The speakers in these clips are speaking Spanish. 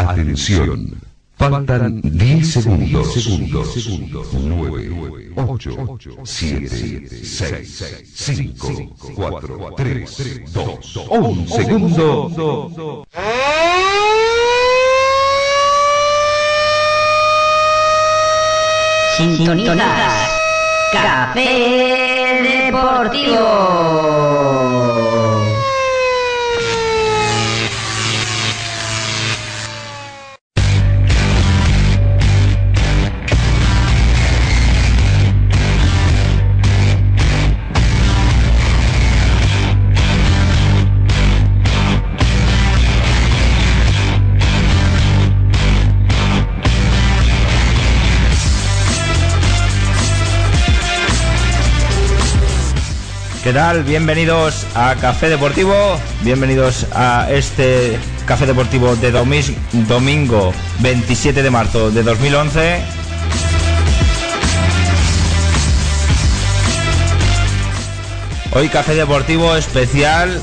Atención. Faltan 10 segundos. segundos. 9, 8, 7, 6, 5, 4, 3, 2, 1 segundo. Sintonizas Café Deportivo. ¿Qué tal? Bienvenidos a Café Deportivo, bienvenidos a este Café Deportivo de domis- domingo 27 de marzo de 2011. Hoy Café Deportivo especial.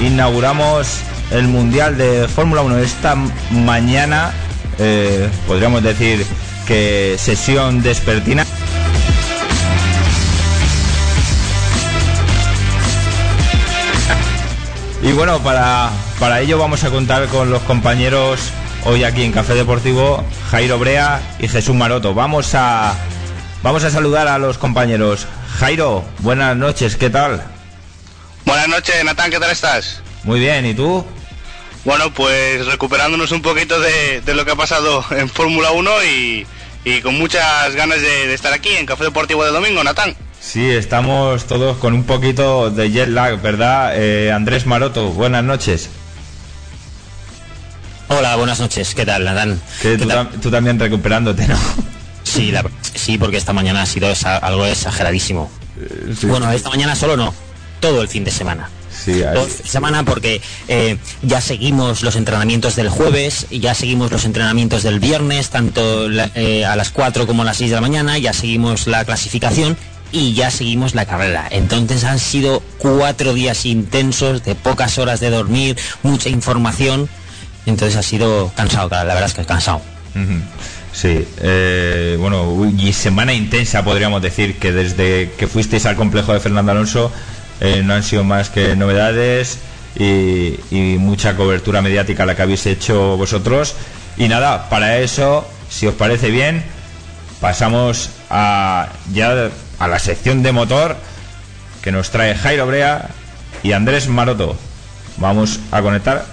Inauguramos el Mundial de Fórmula 1 esta mañana. eh, podríamos decir que sesión despertina. Y bueno, para, para ello vamos a contar con los compañeros hoy aquí en Café Deportivo, Jairo Brea y Jesús Maroto. Vamos a, vamos a saludar a los compañeros. Jairo, buenas noches, ¿qué tal? Buenas noches, Natán, ¿qué tal estás? Muy bien, ¿y tú? Bueno, pues recuperándonos un poquito de, de lo que ha pasado en Fórmula 1 y, y con muchas ganas de, de estar aquí en Café Deportivo de Domingo, Natán. Sí, estamos todos con un poquito de jet lag, ¿verdad? Eh, Andrés Maroto, buenas noches. Hola, buenas noches. ¿Qué tal, Natán? ¿Qué tú, tal? tam- tú también recuperándote, ¿no? Sí, la- sí, porque esta mañana ha sido esa- algo exageradísimo. Sí. Bueno, esta mañana solo no, todo el fin de semana. Sí, ahí- Todo el fin de semana porque eh, ya seguimos los entrenamientos del jueves, y ya seguimos los entrenamientos del viernes, tanto la- eh, a las 4 como a las 6 de la mañana, ya seguimos la clasificación y ya seguimos la carrera. Entonces han sido cuatro días intensos, de pocas horas de dormir, mucha información. Entonces ha sido cansado, la verdad es que cansado. Sí, eh, bueno, y semana intensa podríamos decir que desde que fuisteis al complejo de Fernando Alonso eh, no han sido más que novedades y, y mucha cobertura mediática la que habéis hecho vosotros. Y nada, para eso, si os parece bien, pasamos a ya a la sección de motor que nos trae Jairo Brea y Andrés Maroto. Vamos a conectar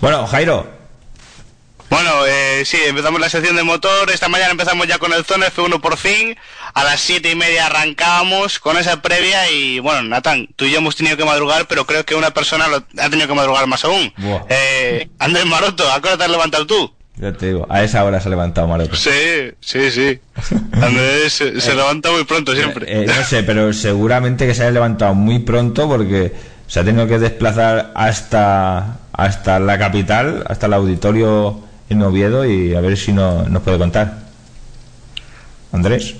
Bueno, Jairo, Bueno, eh, sí, empezamos la sección de motor. Esta mañana empezamos ya con el Zona F1 por fin. A las siete y media arrancábamos con esa previa y bueno, Natán, tú y yo hemos tenido que madrugar, pero creo que una persona lo- ha tenido que madrugar más aún. Buah. Eh, Andrés Maroto, ¿a qué hora te has levantado tú? ya te digo, a esa hora se ha levantado Maroto. Sí, sí, sí. Andrés se, se levanta muy pronto siempre. Eh, no sé, pero seguramente que se haya levantado muy pronto porque se ha tenido que desplazar hasta, hasta la capital, hasta el auditorio en Oviedo y a ver si no, nos puede contar. Andrés.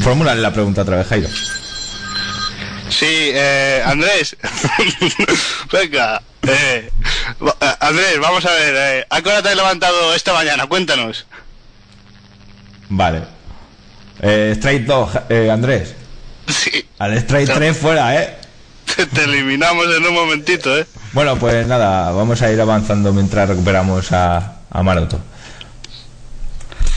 Formúlale la pregunta otra vez, Jairo. Sí, eh, Andrés. Venga. Eh, eh, Andrés, vamos a ver. eh, ¿A qué hora te has levantado esta mañana? Cuéntanos. Vale. Eh, straight 2, eh, Andrés. Sí, Al straight 3 fuera, ¿eh? te, te eliminamos en un momentito, ¿eh? Bueno, pues nada, vamos a ir avanzando mientras recuperamos a, a Maroto.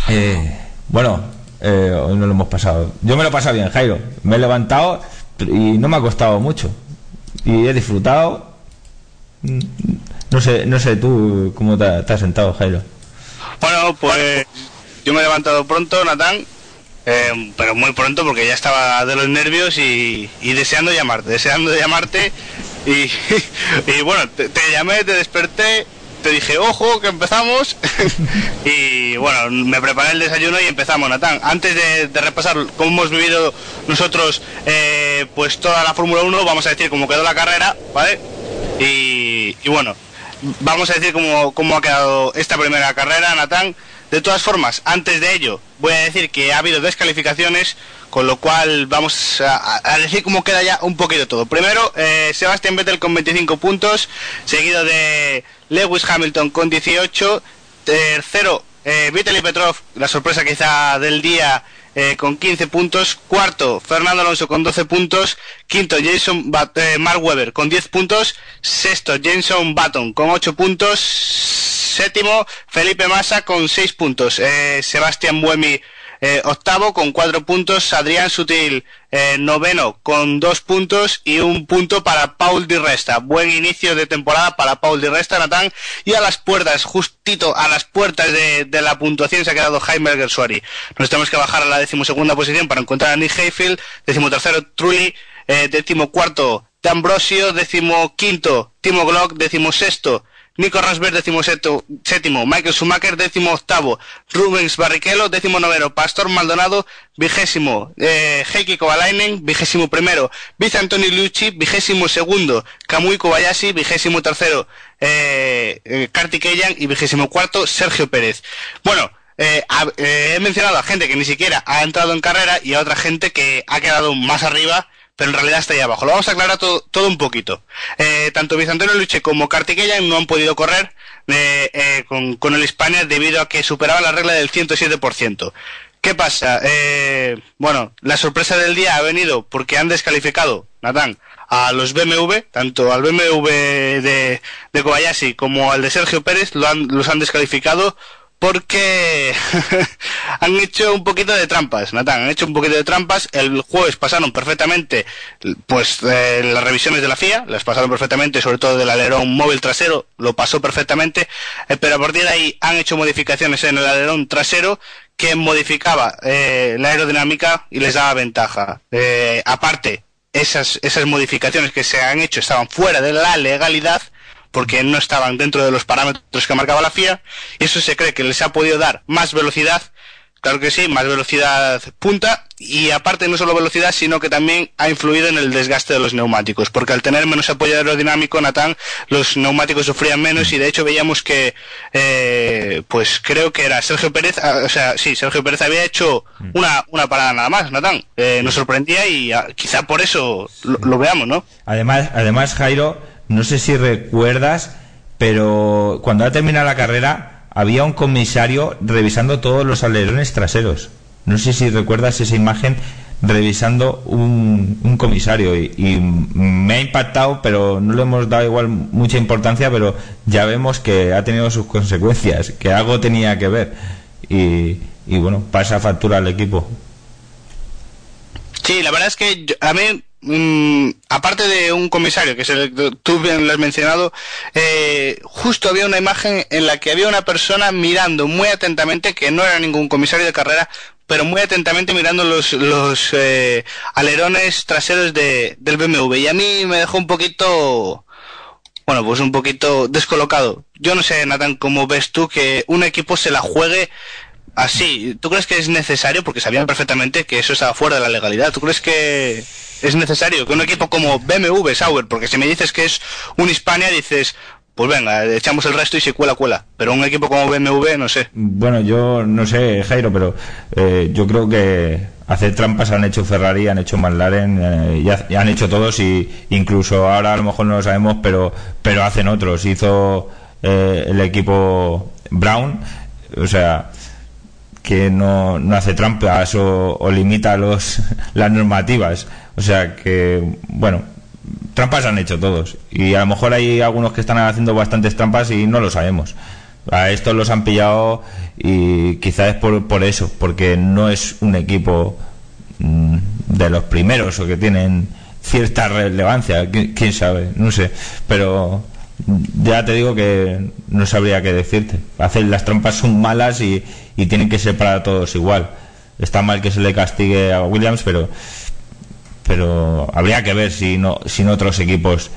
Eh, bueno, eh, hoy no lo hemos pasado. Yo me lo he pasado bien, Jairo. Me he levantado y no me ha costado mucho. Y he disfrutado. No sé, no sé tú cómo te, te has sentado, Jairo. Bueno, pues yo me he levantado pronto, Natán. eh, pero muy pronto porque ya estaba de los nervios y, y deseando llamarte, deseando llamarte. Y, bueno, te, llamé, te desperté, te dije, ojo, que empezamos. y bueno, me preparé el desayuno y empezamos, Natán. Antes de, repasar cómo hemos vivido nosotros eh, pues toda la Fórmula 1, vamos a decir cómo quedó la carrera, ¿vale? Y, y bueno, vamos a decir cómo, cómo ha quedado esta primera carrera, Natán. De todas formas, antes de ello, voy a decir que ha habido descalificaciones, con lo cual vamos a, a decir cómo queda ya un poquito todo. Primero, eh, Sebastián Vettel con 25 puntos, seguido de Lewis Hamilton con 18, tercero, eh, Vitaly Petrov, la sorpresa quizá del día, eh, con 15 puntos. Cuarto, Fernando Alonso con 12 puntos. Quinto, Jason Bat- eh, Mark Webber con 10 puntos. Sexto, Jenson Button con 8 puntos. Séptimo, Felipe Massa con 6 puntos. Eh, Sebastián Buemi eh, octavo con 4 puntos. Adrián Sutil eh, noveno con 2 puntos. Y un punto para Paul Di Resta. Buen inicio de temporada para Paul Di Resta, Natán. Y a las puertas, justito a las puertas de, de la puntuación se ha quedado Jaime Gersuari. Nos tenemos que bajar a la decimosegunda posición para encontrar a Nick Hayfield. Decimotercero, Trulli. Eh, decimocuarto, De Ambrosio. Decimoquinto, Timo Glock. Decimosexto, Nico Rosberg, décimo séptimo, Michael Schumacher, décimo octavo, Rubens Barrichello, décimo noveno, Pastor Maldonado, vigésimo, eh, Heikki Kovalainen, vigésimo primero, Vice Antoni Lucci, vigésimo segundo, Kamui Kobayashi, vigésimo tercero, eh, eh, y vigésimo cuarto, Sergio Pérez. Bueno, eh, eh, he mencionado a gente que ni siquiera ha entrado en carrera y a otra gente que ha quedado más arriba, pero en realidad está ahí abajo. Lo vamos a aclarar todo, todo un poquito. Eh, tanto Bizantonio Luche como Kartikeyan no han podido correr eh, eh, con, con el Hispania debido a que superaba la regla del 107%. ¿Qué pasa? Eh, bueno, la sorpresa del día ha venido porque han descalificado, Natán, a los BMW, tanto al BMW de, de Kobayashi como al de Sergio Pérez, lo han- los han descalificado porque han hecho un poquito de trampas, Natán, han hecho un poquito de trampas. El jueves pasaron perfectamente, pues eh, las revisiones de la FIA, las pasaron perfectamente, sobre todo del alerón móvil trasero, lo pasó perfectamente, eh, pero a partir de ahí han hecho modificaciones en el alerón trasero que modificaba eh, la aerodinámica y les daba ventaja. Eh, aparte, esas, esas modificaciones que se han hecho estaban fuera de la legalidad porque no estaban dentro de los parámetros que marcaba la FIA y eso se cree que les ha podido dar más velocidad, claro que sí, más velocidad punta y aparte no solo velocidad sino que también ha influido en el desgaste de los neumáticos porque al tener menos apoyo aerodinámico Natán los neumáticos sufrían menos y de hecho veíamos que eh, pues creo que era Sergio Pérez, ah, o sea sí Sergio Pérez había hecho una, una parada nada más Natán, eh, nos sorprendía y ah, quizá por eso lo, lo veamos ¿no? Además, además, Jairo, no sé si recuerdas, pero cuando ha terminado la carrera había un comisario revisando todos los alerones traseros. No sé si recuerdas esa imagen revisando un, comisario y, me ha impactado, pero no le hemos dado igual mucha importancia, pero ya vemos que ha tenido sus consecuencias, que algo tenía que ver y, bueno, pasa factura al equipo. Sí, la verdad es que a mí, aparte de un comisario, que tú bien lo has mencionado, eh, justo había una imagen en la que había una persona mirando muy atentamente, que no era ningún comisario de carrera, pero muy atentamente mirando los, los eh, alerones traseros de, del BMW. Y a mí me dejó un poquito, bueno, pues un poquito descolocado. Yo no sé, Nathan, cómo ves tú que un equipo se la juegue así. ¿Tú crees que es necesario? Porque sabían perfectamente que eso estaba fuera de la legalidad. ¿Tú crees que es necesario que un equipo como BMW, Sauer, porque si me dices que es un Hispania, dices, pues venga, echamos el resto y si cuela, cuela. Pero un equipo como BMW, no sé. Bueno, yo no sé, Jairo, pero eh, yo creo que hacer trampas han hecho Ferrari, han hecho McLaren, eh, y ha- y han hecho todos y incluso ahora a lo mejor no lo sabemos, pero pero hacen otros. Hizo eh, el equipo Brown, o sea que no, no hace trampas o, o limita los las normativas. O sea que, bueno, trampas han hecho todos. Y a lo mejor hay algunos que están haciendo bastantes trampas y no lo sabemos. A estos los han pillado y quizás es por, por eso, porque no es un equipo mm, de los primeros o que tienen cierta relevancia. Qui- ¿Quién sabe? No sé. Pero ya te digo que no sabría qué decirte. Hacer las trampas son malas y, tienen que ser para todos igual. Está mal que se le castigue a Williams, pero pero habría que ver si no si no otros equipos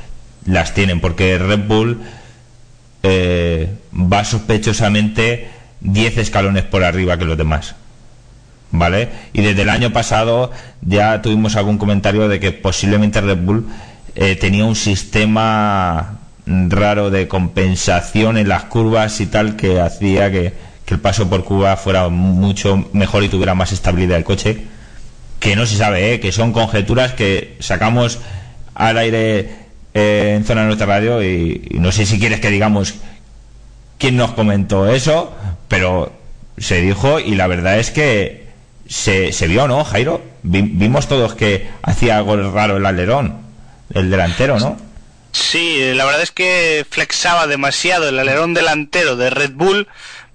las tienen porque Red Bull eh, va sospechosamente 10 escalones por arriba que los demás ¿vale? y desde el año pasado ya tuvimos algún comentario de que posiblemente Red Bull eh, tenía un sistema raro de compensación en las curvas y tal que hacía que, el paso por curva fuera mucho mejor y tuviera más estabilidad el coche. Que no se sabe, ¿eh? que son conjeturas que sacamos al aire eh, en zona de nuestra radio y, no sé si quieres que digamos quién nos comentó eso, pero se dijo y la verdad es que se, se vio, ¿no, Jairo? Vi- vimos todos que hacía algo raro el alerón, el delantero, ¿no? Sí, la verdad es que flexaba demasiado el alerón delantero de Red Bull,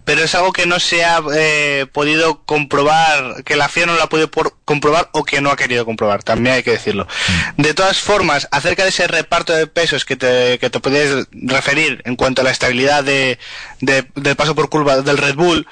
pero es algo que no se ha eh, podido comprobar, que la FIA no lo ha podido por- comprobar o que no ha querido comprobar, también hay que decirlo. De todas formas, acerca de ese reparto de pesos que te, que te podías referir en cuanto a la estabilidad de, de- del paso por curva del Red Bull,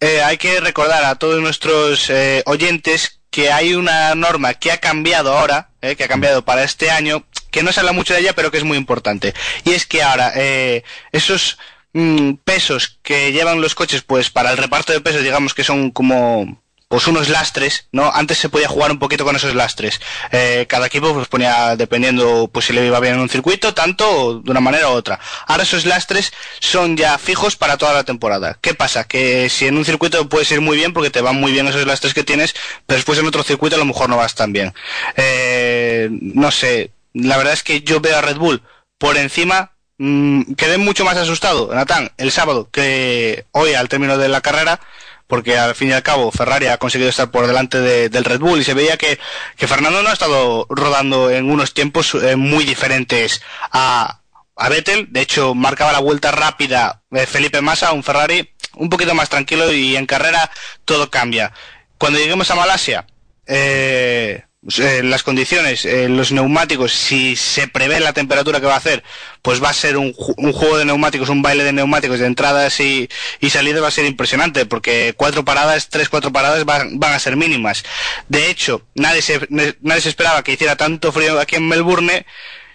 eh, hay que recordar a todos nuestros eh, oyentes que hay una norma que ha cambiado ahora, eh, que ha cambiado para este año, que no se habla mucho de ella, pero que es muy importante. Y es que ahora eh, esos mm, pesos que llevan los coches, pues para el reparto de pesos, digamos que son como pues unos lastres, ¿no? Antes se podía jugar un poquito con esos lastres. Eh, cada equipo pues ponía, dependiendo pues si le iba bien en un circuito, tanto o de una manera u otra. Ahora esos lastres son ya fijos para toda la temporada. ¿Qué pasa? Que si en un circuito puedes ir muy bien porque te van muy bien esos lastres que tienes, pero después en otro circuito a lo mejor no vas tan bien. Eh, no sé, la verdad es que yo veo a Red Bull por encima mm, quedé mucho más asustado, Natán, el sábado que hoy al término de la carrera, porque al fin y al cabo Ferrari ha conseguido estar por delante de- del Red Bull y se veía que, que Fernando no ha estado rodando en unos tiempos eh, muy diferentes a, a Vettel, de hecho marcaba la vuelta rápida eh, Felipe Massa, un Ferrari un poquito más tranquilo y en carrera todo cambia. Cuando lleguemos a Malasia, eh, eh, las condiciones, eh, los neumáticos, si se prevé la temperatura que va a hacer, pues va a ser un, un juego de neumáticos, un baile de neumáticos de entradas y, y salidas va a ser impresionante, porque cuatro paradas, tres, cuatro paradas van, van a ser mínimas. De hecho, nadie se, nadie se esperaba que hiciera tanto frío aquí en Melbourne,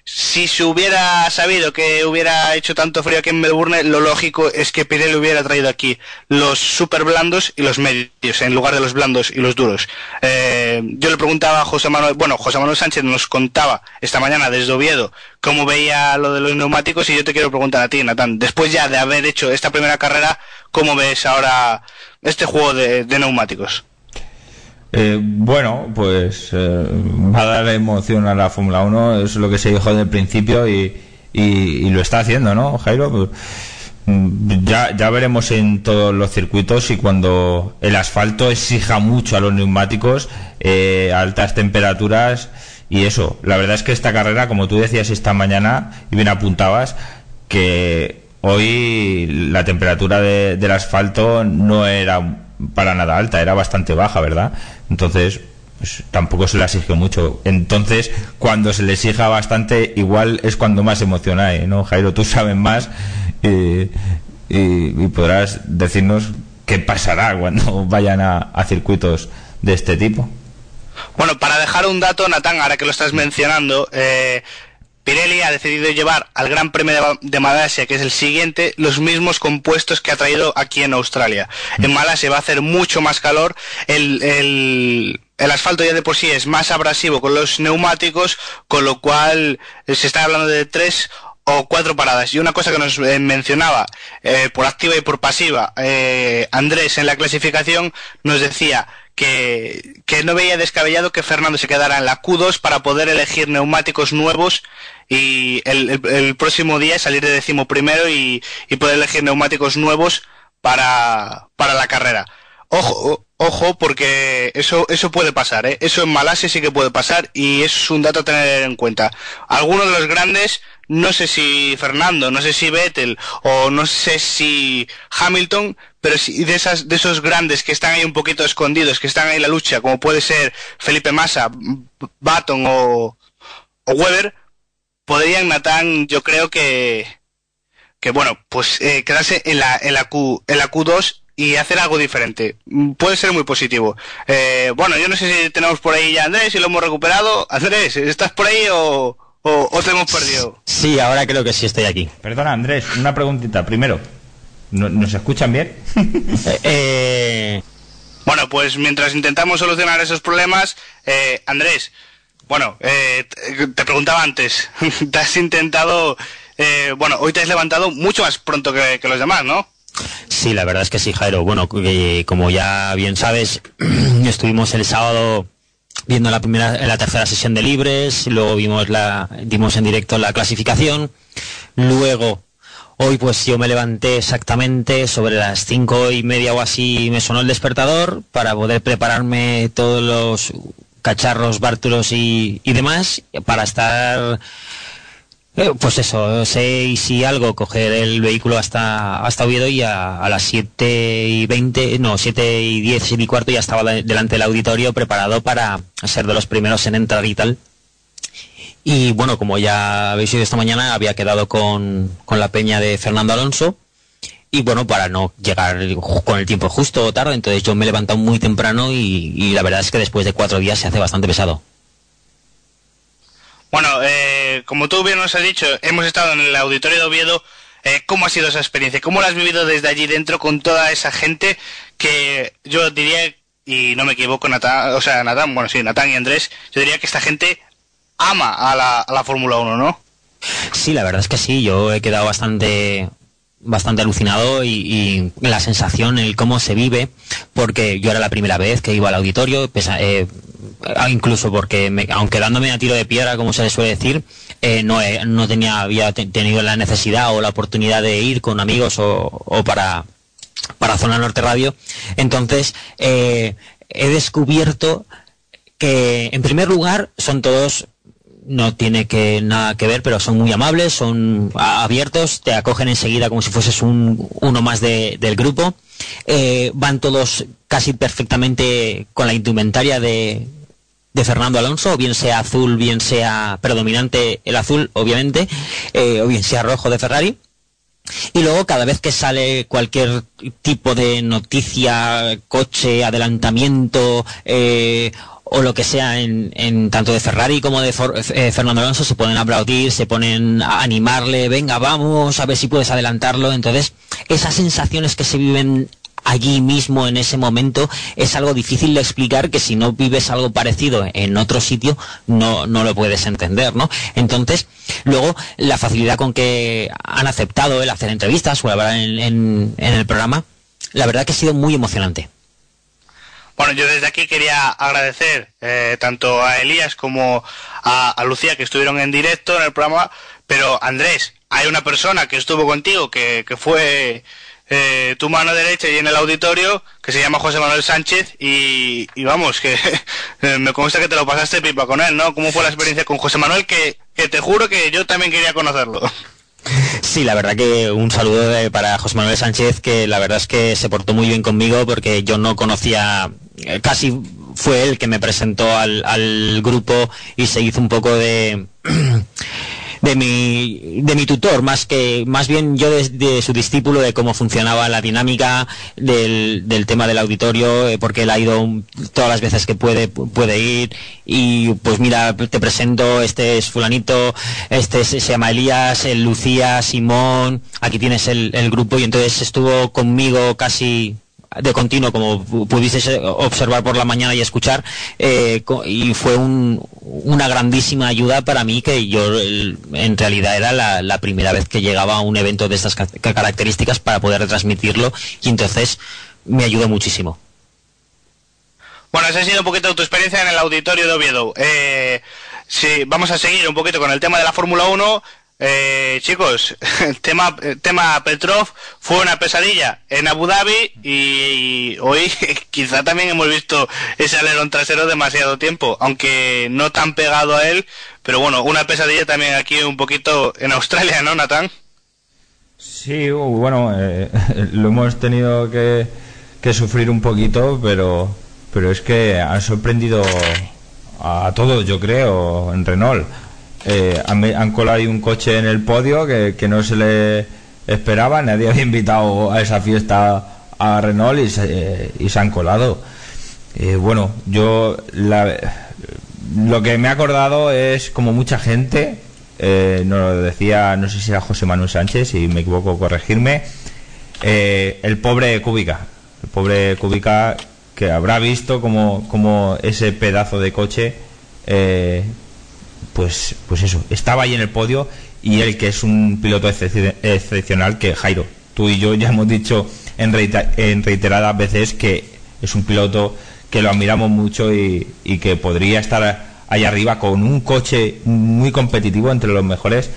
si se hubiera sabido que hubiera hecho tanto frío aquí en Melbourne, lo lógico es que Pirelli hubiera traído aquí los super blandos y los medios, en lugar de los blandos y los duros. Eh, yo le preguntaba a José Manuel, bueno, José Manuel Sánchez nos contaba esta mañana desde Oviedo cómo veía lo de los neumáticos y yo te quiero preguntar a ti, Natán, después ya de haber hecho esta primera carrera, ¿cómo ves ahora este juego de, de neumáticos? Eh, bueno, pues eh, va a dar emoción a la Fórmula 1, es lo que se dijo desde el principio y, lo está haciendo, ¿no, Jairo? Pues, mm, ya, ya veremos en todos los circuitos y cuando el asfalto exija mucho a los neumáticos, eh, altas temperaturas y eso. La verdad es que esta carrera, como tú decías esta mañana y bien apuntabas, que hoy la temperatura de- del asfalto no era para nada alta, era bastante baja, ¿verdad? Entonces, pues, tampoco se le exige mucho. Entonces, cuando se le exija bastante, igual es cuando más emoción hay, ¿no? Jairo, tú sabes más eh, y, y podrás decirnos qué pasará cuando vayan a, a circuitos de este tipo. Bueno, para dejar un dato, Natán, ahora que lo estás mencionando, eh, Pirelli ha decidido llevar al Gran Premio de, Malasia, que es el siguiente, los mismos compuestos que ha traído aquí en Australia. En Malasia va a hacer mucho más calor, el, el, el asfalto ya de por sí es más abrasivo con los neumáticos, con lo cual eh, se está hablando de tres o cuatro paradas. Y una cosa que nos eh, mencionaba eh, por activa y por pasiva eh, Andrés en la clasificación nos decía que, que no veía descabellado que Fernando se quedara en la Q2 para poder elegir neumáticos nuevos y el, el- próximo día salir de décimo primero y, y poder elegir neumáticos nuevos para, para la carrera. Ojo, ojo, porque eso, eso puede pasar, ¿eh? Eso en Malasia sí que puede pasar y es un dato a tener en cuenta. Algunos de los grandes, no sé si Fernando, no sé si Vettel o no sé si Hamilton, pero sí de esas, de esos grandes que están ahí un poquito escondidos, que están ahí en la lucha, como puede ser Felipe Massa, Baton o, o Weber, podrían Natán, yo creo que, que bueno, pues eh, quedarse en la, en la Q, en la Q2 y hacer algo diferente. Puede ser muy positivo. Eh, bueno, yo no sé si tenemos por ahí ya Andrés, si lo hemos recuperado. Andrés, ¿estás por ahí o, o, o te hemos perdido? Sí, ahora creo que sí estoy aquí. Perdona, Andrés, una preguntita. Primero, ¿no- ¿nos escuchan bien? Eh, eh, Bueno, pues mientras intentamos solucionar esos problemas, eh, Andrés, bueno, eh, te te preguntaba antes, ¿te has intentado eh, bueno, hoy te has levantado mucho más pronto que, que los demás, ¿no? Sí, la verdad es que sí, Jairo. Bueno, eh, como ya bien sabes, estuvimos el sábado viendo la primera, la tercera sesión de libres, luego vimos la, dimos en directo la clasificación, luego hoy pues yo me levanté exactamente sobre las cinco y media o así me sonó el despertador para poder prepararme todos los cacharros, bártulos y, y demás para estar eh, pues eso, seis y algo, coger el vehículo hasta, hasta Oviedo y a, las 7 y 20, no, 7 y 10, 7 y cuarto ya estaba de- delante del auditorio preparado para ser de los primeros en entrar y tal. Y bueno, como ya habéis oído esta mañana, había quedado con, con la peña de Fernando Alonso. Y bueno, para no llegar con el tiempo justo o tarde, entonces yo me he levantado muy temprano y la verdad es que después de cuatro días se hace bastante pesado. Bueno, eh, como tú bien nos has dicho, hemos estado en el auditorio de Oviedo. Eh, ¿Cómo ha sido esa experiencia? ¿Cómo la has vivido desde allí dentro con toda esa gente que yo diría, y no me equivoco, Natán, o sea, Natán, bueno, sí, Natán y Andrés, yo diría que esta gente ama a la, a la Fórmula 1, ¿no? Sí, la verdad es que sí, yo he quedado bastante bastante alucinado y, y la sensación, el cómo se vive, porque yo era la primera vez que iba al auditorio, pesa- eh, incluso porque me- aunque dándome a tiro de piedra, como se le suele decir, eh, no, he- no tenía había te- tenido la necesidad o la oportunidad de ir con amigos o, o para para Zona Norte Radio. Entonces, eh, he descubierto que, en primer lugar, son todos, no tiene que nada que ver, pero son muy amables, son abiertos, te acogen enseguida como si fueses un, uno más de- del grupo. Eh, van todos casi perfectamente con la indumentaria de, de Fernando Alonso, bien sea azul, bien sea predominante el azul, obviamente, eh, o bien sea rojo de Ferrari. Y luego cada vez que sale cualquier tipo de noticia, coche, adelantamiento eh, o lo que sea en, en tanto de Ferrari como de For- eh, Fernando Alonso se a aplaudir, se ponen a animarle, venga vamos, a ver si puedes adelantarlo. Entonces esas sensaciones que se viven allí mismo en ese momento es algo difícil de explicar que si no vives algo parecido en otro sitio no, no lo puedes entender, ¿no? Entonces, luego la facilidad con que han aceptado el hacer entrevistas o hablar en- en el programa, la verdad que ha sido muy emocionante. Bueno, yo desde aquí quería agradecer eh, tanto a Elías como a, Lucía que estuvieron en directo en el programa, pero Andrés, hay una persona que estuvo contigo que, que fue eh, tu mano derecha y en el auditorio que se llama José Manuel Sánchez y, y vamos, que me consta que te lo pasaste pipa con él, ¿no? ¿Cómo fue la experiencia con José Manuel? Que, que te juro que yo también quería conocerlo. Sí, la verdad que un saludo para José Manuel Sánchez, que la verdad es que se portó muy bien conmigo porque yo no conocía, eh, casi fue él que me presentó al grupo y se hizo un poco de de mi de mi tutor más que más bien yo de, su discípulo de cómo funcionaba la dinámica del, del tema del auditorio eh, porque él ha ido todas las veces que puede pu- puede ir y pues mira te presento este es fulanito este se, se llama Elías el Lucía Simón aquí tienes el, el grupo y entonces estuvo conmigo casi de continuo, como pu- pudisteis eh, observar por la mañana y escuchar, eh, y fue un- una grandísima ayuda para mí, que yo en realidad era la, primera vez que llegaba a un evento de estas ca- características para poder retransmitirlo, y entonces me ayudó muchísimo. Bueno, esa ha sido un poquito tu experiencia en el auditorio de Oviedo. Eh, sí, vamos a seguir un poquito con el tema de la Fórmula 1. Eh, chicos, el tema, el tema Petrov fue una pesadilla en Abu Dhabi y, hoy quizá también hemos visto ese alerón trasero demasiado tiempo, aunque no tan pegado a él, pero bueno, una pesadilla también aquí un poquito en Australia, ¿no, Natán? Sí, bueno, eh, lo hemos tenido que, que sufrir un poquito, pero, pero es que han sorprendido a todos, yo creo, en Renault. Eh, han, colado ahí un coche en el podio que, que no se le esperaba, nadie había invitado a esa fiesta a Renault y se, y se han colado. Eh, bueno, yo la- lo que me he acordado es como mucha gente, eh, nos lo decía, no sé si era José Manuel Sánchez, si me equivoco, corregirme, eh, el pobre Cúbica, el pobre Cúbica que habrá visto como, como ese pedazo de coche, eh, pues, pues eso, estaba ahí en el podio y el que es un piloto excep- excepcional que Jairo. Tú y yo ya hemos dicho en, reita- en reiteradas veces que es un piloto que lo admiramos mucho y, que podría estar ahí arriba con un coche muy competitivo entre los mejores,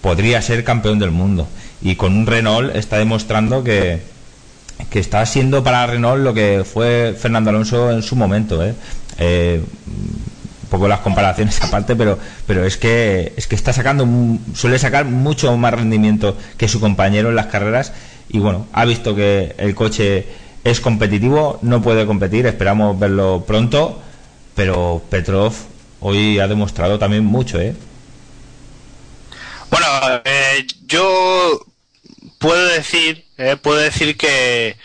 podría ser campeón del mundo. Y con un Renault está demostrando que, que está siendo para Renault lo que fue Fernando Alonso en su momento. ¿eh? Eh, poco las comparaciones aparte, pero, pero es que es que está sacando suele sacar mucho más rendimiento que su compañero en las carreras y bueno, ha visto que el coche es competitivo, no puede competir, esperamos verlo pronto, pero Petrov hoy ha demostrado también mucho, ¿eh? Bueno, eh, yo puedo decir, eh, puedo decir que,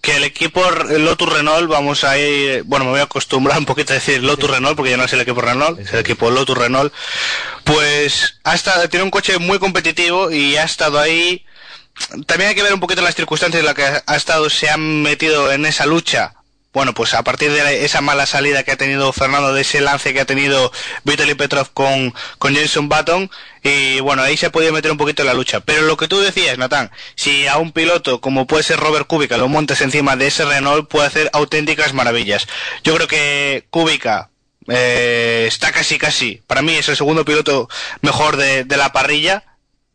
que el equipo Lotus Renault, vamos a ir, bueno, me voy a acostumbrar un poquito a decir Lotus Renault, porque ya no es el equipo Renault, es el equipo Lotus Renault, pues ha estado, tiene un coche muy competitivo y ha estado ahí. También hay que ver un poquito las circunstancias en las que ha estado, se han metido en esa lucha. Bueno, pues a partir de esa mala salida que ha tenido Fernando, de ese lance que ha tenido Vitaly Petrov con, con Jenson Button, y bueno, ahí se ha podido meter un poquito en la lucha. Pero lo que tú decías, Natán, si a un piloto como puede ser Robert Kubica lo montas encima de ese Renault, puede hacer auténticas maravillas. Yo creo que Kubica eh, está casi casi, para mí es el segundo piloto mejor de, de la parrilla.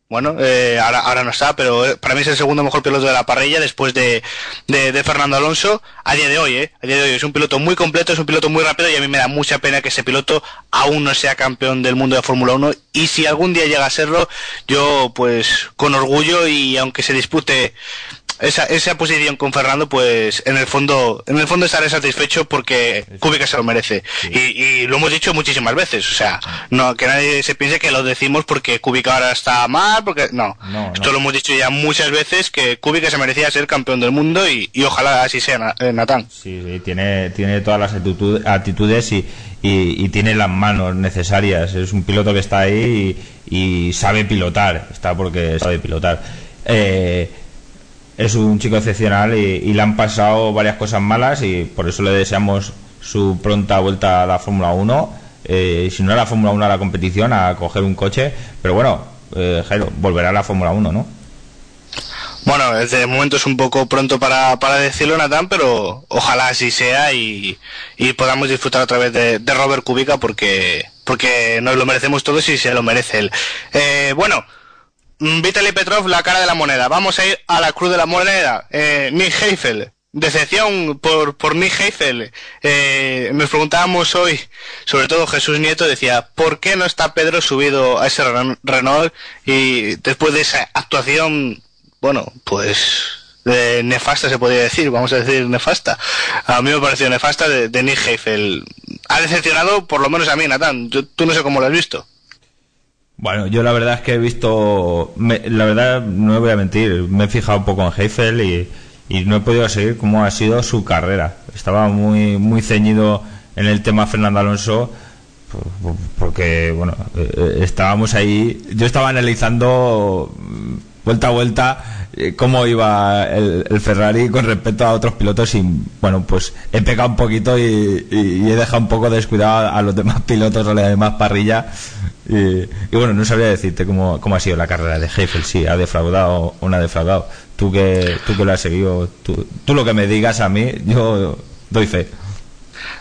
Bueno, eh, ahora, ahora no está, pero eh, para mí es el segundo mejor piloto de la parrilla después de, de, de Fernando Alonso a día de hoy, ¿eh? A día de hoy es un piloto muy completo, es un piloto muy rápido y a mí me da mucha pena que ese piloto aún no sea campeón del mundo de Fórmula 1 y si algún día llega a serlo, yo pues con orgullo y aunque se dispute esa, esa posición con Fernando, pues en el fondo, en el fondo estaré satisfecho porque Kubica se lo merece. Y, y lo hemos dicho muchísimas veces, o sea, no que nadie se piense que lo decimos porque Kubica ahora está mal, porque no. No, Esto no. lo hemos dicho ya muchas veces que Kubica se merecía ser campeón del mundo y, y ojalá así sea, eh, Natán. Sí, sí, tiene, tiene todas las actitud- actitudes y, y- y tiene las manos necesarias. Es un piloto que está ahí y, y sabe pilotar. Está porque sabe pilotar. Eh, es un chico excepcional y, le han pasado varias cosas malas y por eso le deseamos su pronta vuelta a la Fórmula 1. Eh, si no a la Fórmula 1 a la competición, a coger un coche. Pero bueno, eh, volverá a la Fórmula 1, ¿no? Bueno, de momento es un poco pronto para, para decirlo, Natán, pero ojalá así sea y, y podamos disfrutar otra vez de, Robert Kubica porque, porque nos lo merecemos todos y se lo merece él. Eh, bueno, Vitaly Petrov, la cara de la moneda. Vamos a ir a la cruz de la moneda. Eh, Nick Heifel. Decepción por, por Nick Heifel. Eh, nos preguntábamos hoy, sobre todo Jesús Nieto, decía, ¿por qué no está Pedro subido a ese Ren- Renault? Y después de esa actuación, bueno, pues nefasta se podría decir, vamos a decir nefasta. A mí me pareció nefasta de, de Nick Heifel. Ha decepcionado, por lo menos a mí, Natán. Yo- tú no sé cómo lo has visto. Bueno, yo la verdad es que he visto, me- la verdad no me voy a mentir, me he fijado un poco en Heifel y, no he podido seguir cómo ha sido su carrera. Estaba muy muy ceñido en el tema Fernando Alonso por- por- porque bueno, eh, estábamos ahí, yo estaba analizando mm, vuelta a vuelta eh, cómo iba el, Ferrari con respecto a otros pilotos y bueno, pues he pecado un poquito y he dejado un poco descuidado a los demás pilotos o a la demás parrilla y, bueno, no sabría decirte cómo, cómo ha sido la carrera de Heifel, si ha defraudado o no ha defraudado. Tú que, tú que lo has seguido, tú, tú lo que me digas a mí, yo doy fe.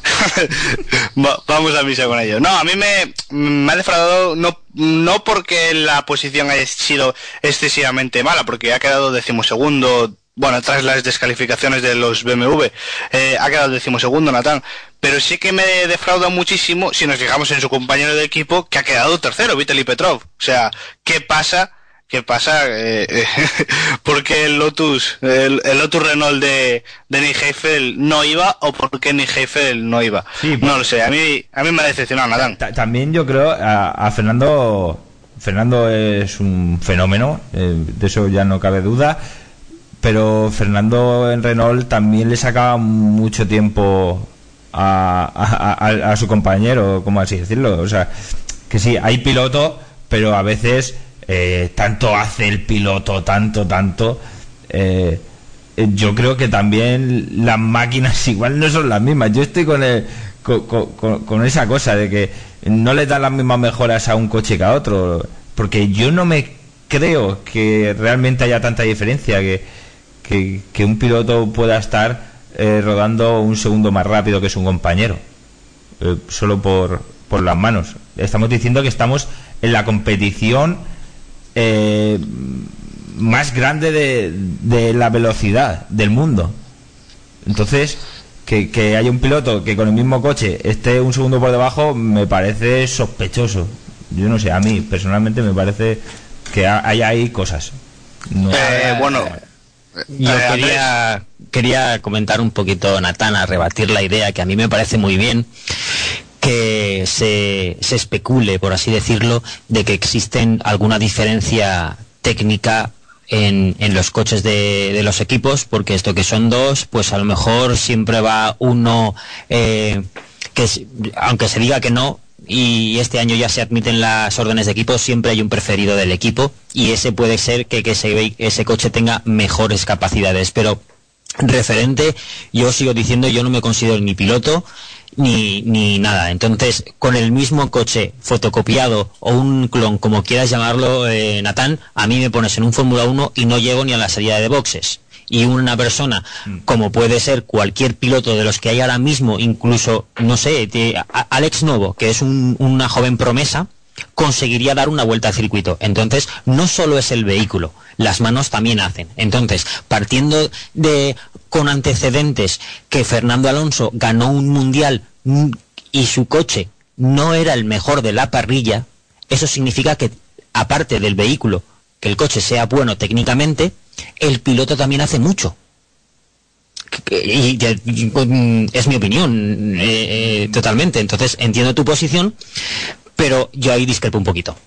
Va- vamos a misa con ello. No, a mí me, me ha defraudado no, no porque la posición haya sido excesivamente mala, porque ha quedado decimosegundo, bueno, tras las descalificaciones de los BMW, eh, ha quedado decimosegundo Natán, pero sí que me defrauda muchísimo si nos fijamos en su compañero de equipo que ha quedado tercero, Vitaly Petrov. O sea, ¿qué pasa? ¿Qué pasa? Eh, eh, porque el Lotus, el, el Lotus Renault de, de Nick Heifel no iba o por qué Nick Heifel no iba? Sí, no lo sé, a mí, a mí me ha decepcionado Natán. Ta- También yo creo a, a Fernando Fernando es un fenómeno, eh, de eso ya no cabe duda, pero Fernando en Renault también le sacaba mucho tiempo a, a- su compañero, como así decirlo, o sea, que sí, hay piloto, pero a veces eh, tanto hace el piloto, tanto, tanto, eh, eh, yo creo que también las máquinas igual no son las mismas. Yo estoy con, el- con- con- con esa cosa de que no le dan las mismas mejoras a un coche que a otro. porque yo no me creo que realmente haya tanta diferencia que, que, que un piloto pueda estar eh, rodando un segundo más rápido que su compañero, eh, solo por, por las manos. Estamos diciendo que estamos en la competición eh, más grande de, de la velocidad del mundo. Entonces, que, que haya un piloto que con el mismo coche esté un segundo por debajo me parece sospechoso. Yo no sé, a mí personalmente me parece que ha- hay ahí cosas. No- Eh, bueno, Yo eh, quería, quería comentar un poquito, Natán, a rebatir la idea que a mí me parece muy bien que se, se especule, por así decirlo, de que existen alguna diferencia técnica en, en los coches de, de los equipos, porque esto que son dos, pues a lo mejor siempre va uno, eh, que aunque se diga que no, y este año ya se admiten las órdenes de equipo, siempre hay un preferido del equipo y ese puede ser que, ese coche tenga mejores capacidades. Pero referente, yo sigo diciendo, yo no me considero ni piloto ni, ni nada. Entonces, con el mismo coche fotocopiado o un clon, como quieras llamarlo, eh, Natán, a mí me pones en un Fórmula 1 y no llego ni a la salida de boxes. Y una persona, como puede ser cualquier piloto de los que hay ahora mismo, incluso, no sé, de- Alex Novo, que es un- una joven promesa, conseguiría dar una vuelta al circuito. Entonces, no solo es el vehículo, las manos también hacen. Entonces, partiendo de con antecedentes que Fernando Alonso ganó un mundial mm, y su coche no era el mejor de la parrilla, eso significa que aparte del vehículo, que el coche sea bueno técnicamente, el piloto también hace mucho. Y, y, mm, es mi opinión, eh, eh, totalmente. Entonces, entiendo tu posición, pero yo ahí discrepo un poquito.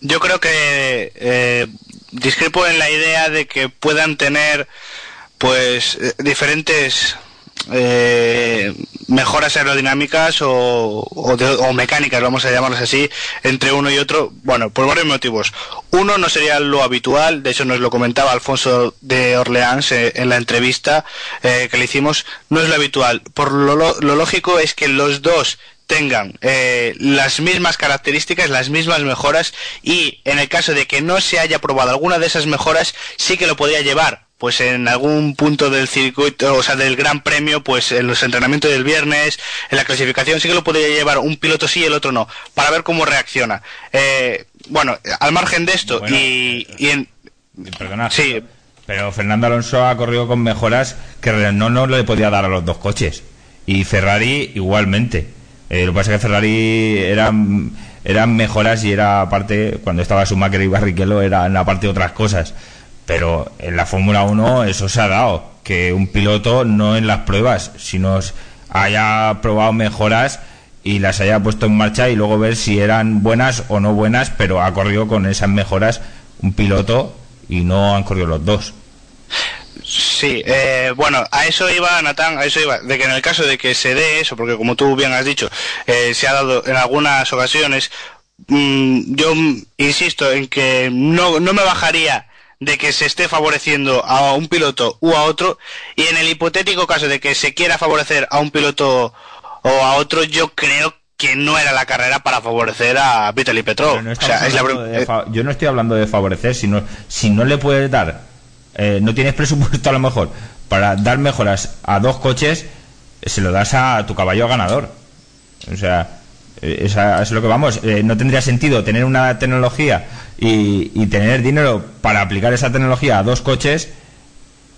Yo creo que eh, discrepo en la idea de que puedan tener pues diferentes eh, mejoras aerodinámicas o, o de- o mecánicas, vamos a llamarlas así, entre uno y otro, bueno, por varios motivos. Uno no sería lo habitual, de hecho nos lo comentaba Alfonso de Orleans eh, en la entrevista eh, que le hicimos, no es lo habitual. Por lo, lo- lógico es que los dos tengan eh, las mismas características, las mismas mejoras y en el caso de que no se haya probado alguna de esas mejoras, sí que lo podría llevar pues en algún punto del circuito, o sea, del Gran Premio, pues en los entrenamientos del viernes, en la clasificación, sí que lo podría llevar un piloto sí y el otro no, para ver cómo reacciona. Eh, bueno, al margen de esto, Bueno, y, y en... Perdona. Sí. Pero Fernando Alonso ha corrido con mejoras que no, no le podía dar a los dos coches. Y Ferrari igualmente. Eh, lo que pasa es que Ferrari eran, eran mejoras y era aparte, cuando estaba Schumacher y Barrichello, eran aparte otras cosas. Pero en la Fórmula 1 eso se ha dado. Que un piloto no en las pruebas, sino haya probado mejoras y las haya puesto en marcha y luego ver si eran buenas o no buenas, pero ha corrido con esas mejoras un piloto y no han corrido los dos. Sí, eh, bueno, a eso iba, Natán, a eso iba, de que en el caso de que se dé eso, porque como tú bien has dicho, eh, se ha dado en algunas ocasiones, mm, yo insisto en que no, no me bajaría de que se esté favoreciendo a un piloto u a otro, y en el hipotético caso de que se quiera favorecer a un piloto o a otro, yo creo que no era la carrera para favorecer a Vitaly Petrov. No O sea, es la de eh, yo no estoy hablando de favorecer, sino si no le puedes dar, eh, no tienes presupuesto a lo mejor para dar mejoras a dos coches, se lo das a tu caballo ganador. O sea, eh, esa- es lo que vamos. eh, no tendría sentido tener una tecnología y, y tener dinero para aplicar esa tecnología a dos coches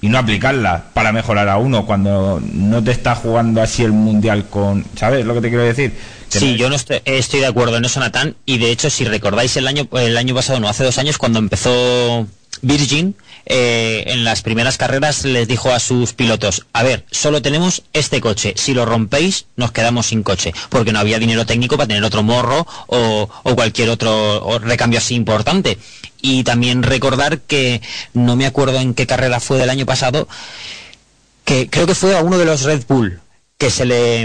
y no aplicarla para mejorar a uno cuando no te está jugando así el mundial con. ¿Sabes lo que te quiero decir? Sí, yo no estoy, estoy de acuerdo en eso, Natán. Y de hecho, si recordáis el año, el año pasado, no, hace dos años, cuando empezó Virgin, eh, en las primeras carreras les dijo a sus pilotos, a ver, solo tenemos este coche, si lo rompéis nos quedamos sin coche, porque no había dinero técnico para tener otro morro o, cualquier otro recambio así importante. Y también recordar que, no me acuerdo en qué carrera fue del año pasado, que creo que fue a uno de los Red Bull que se le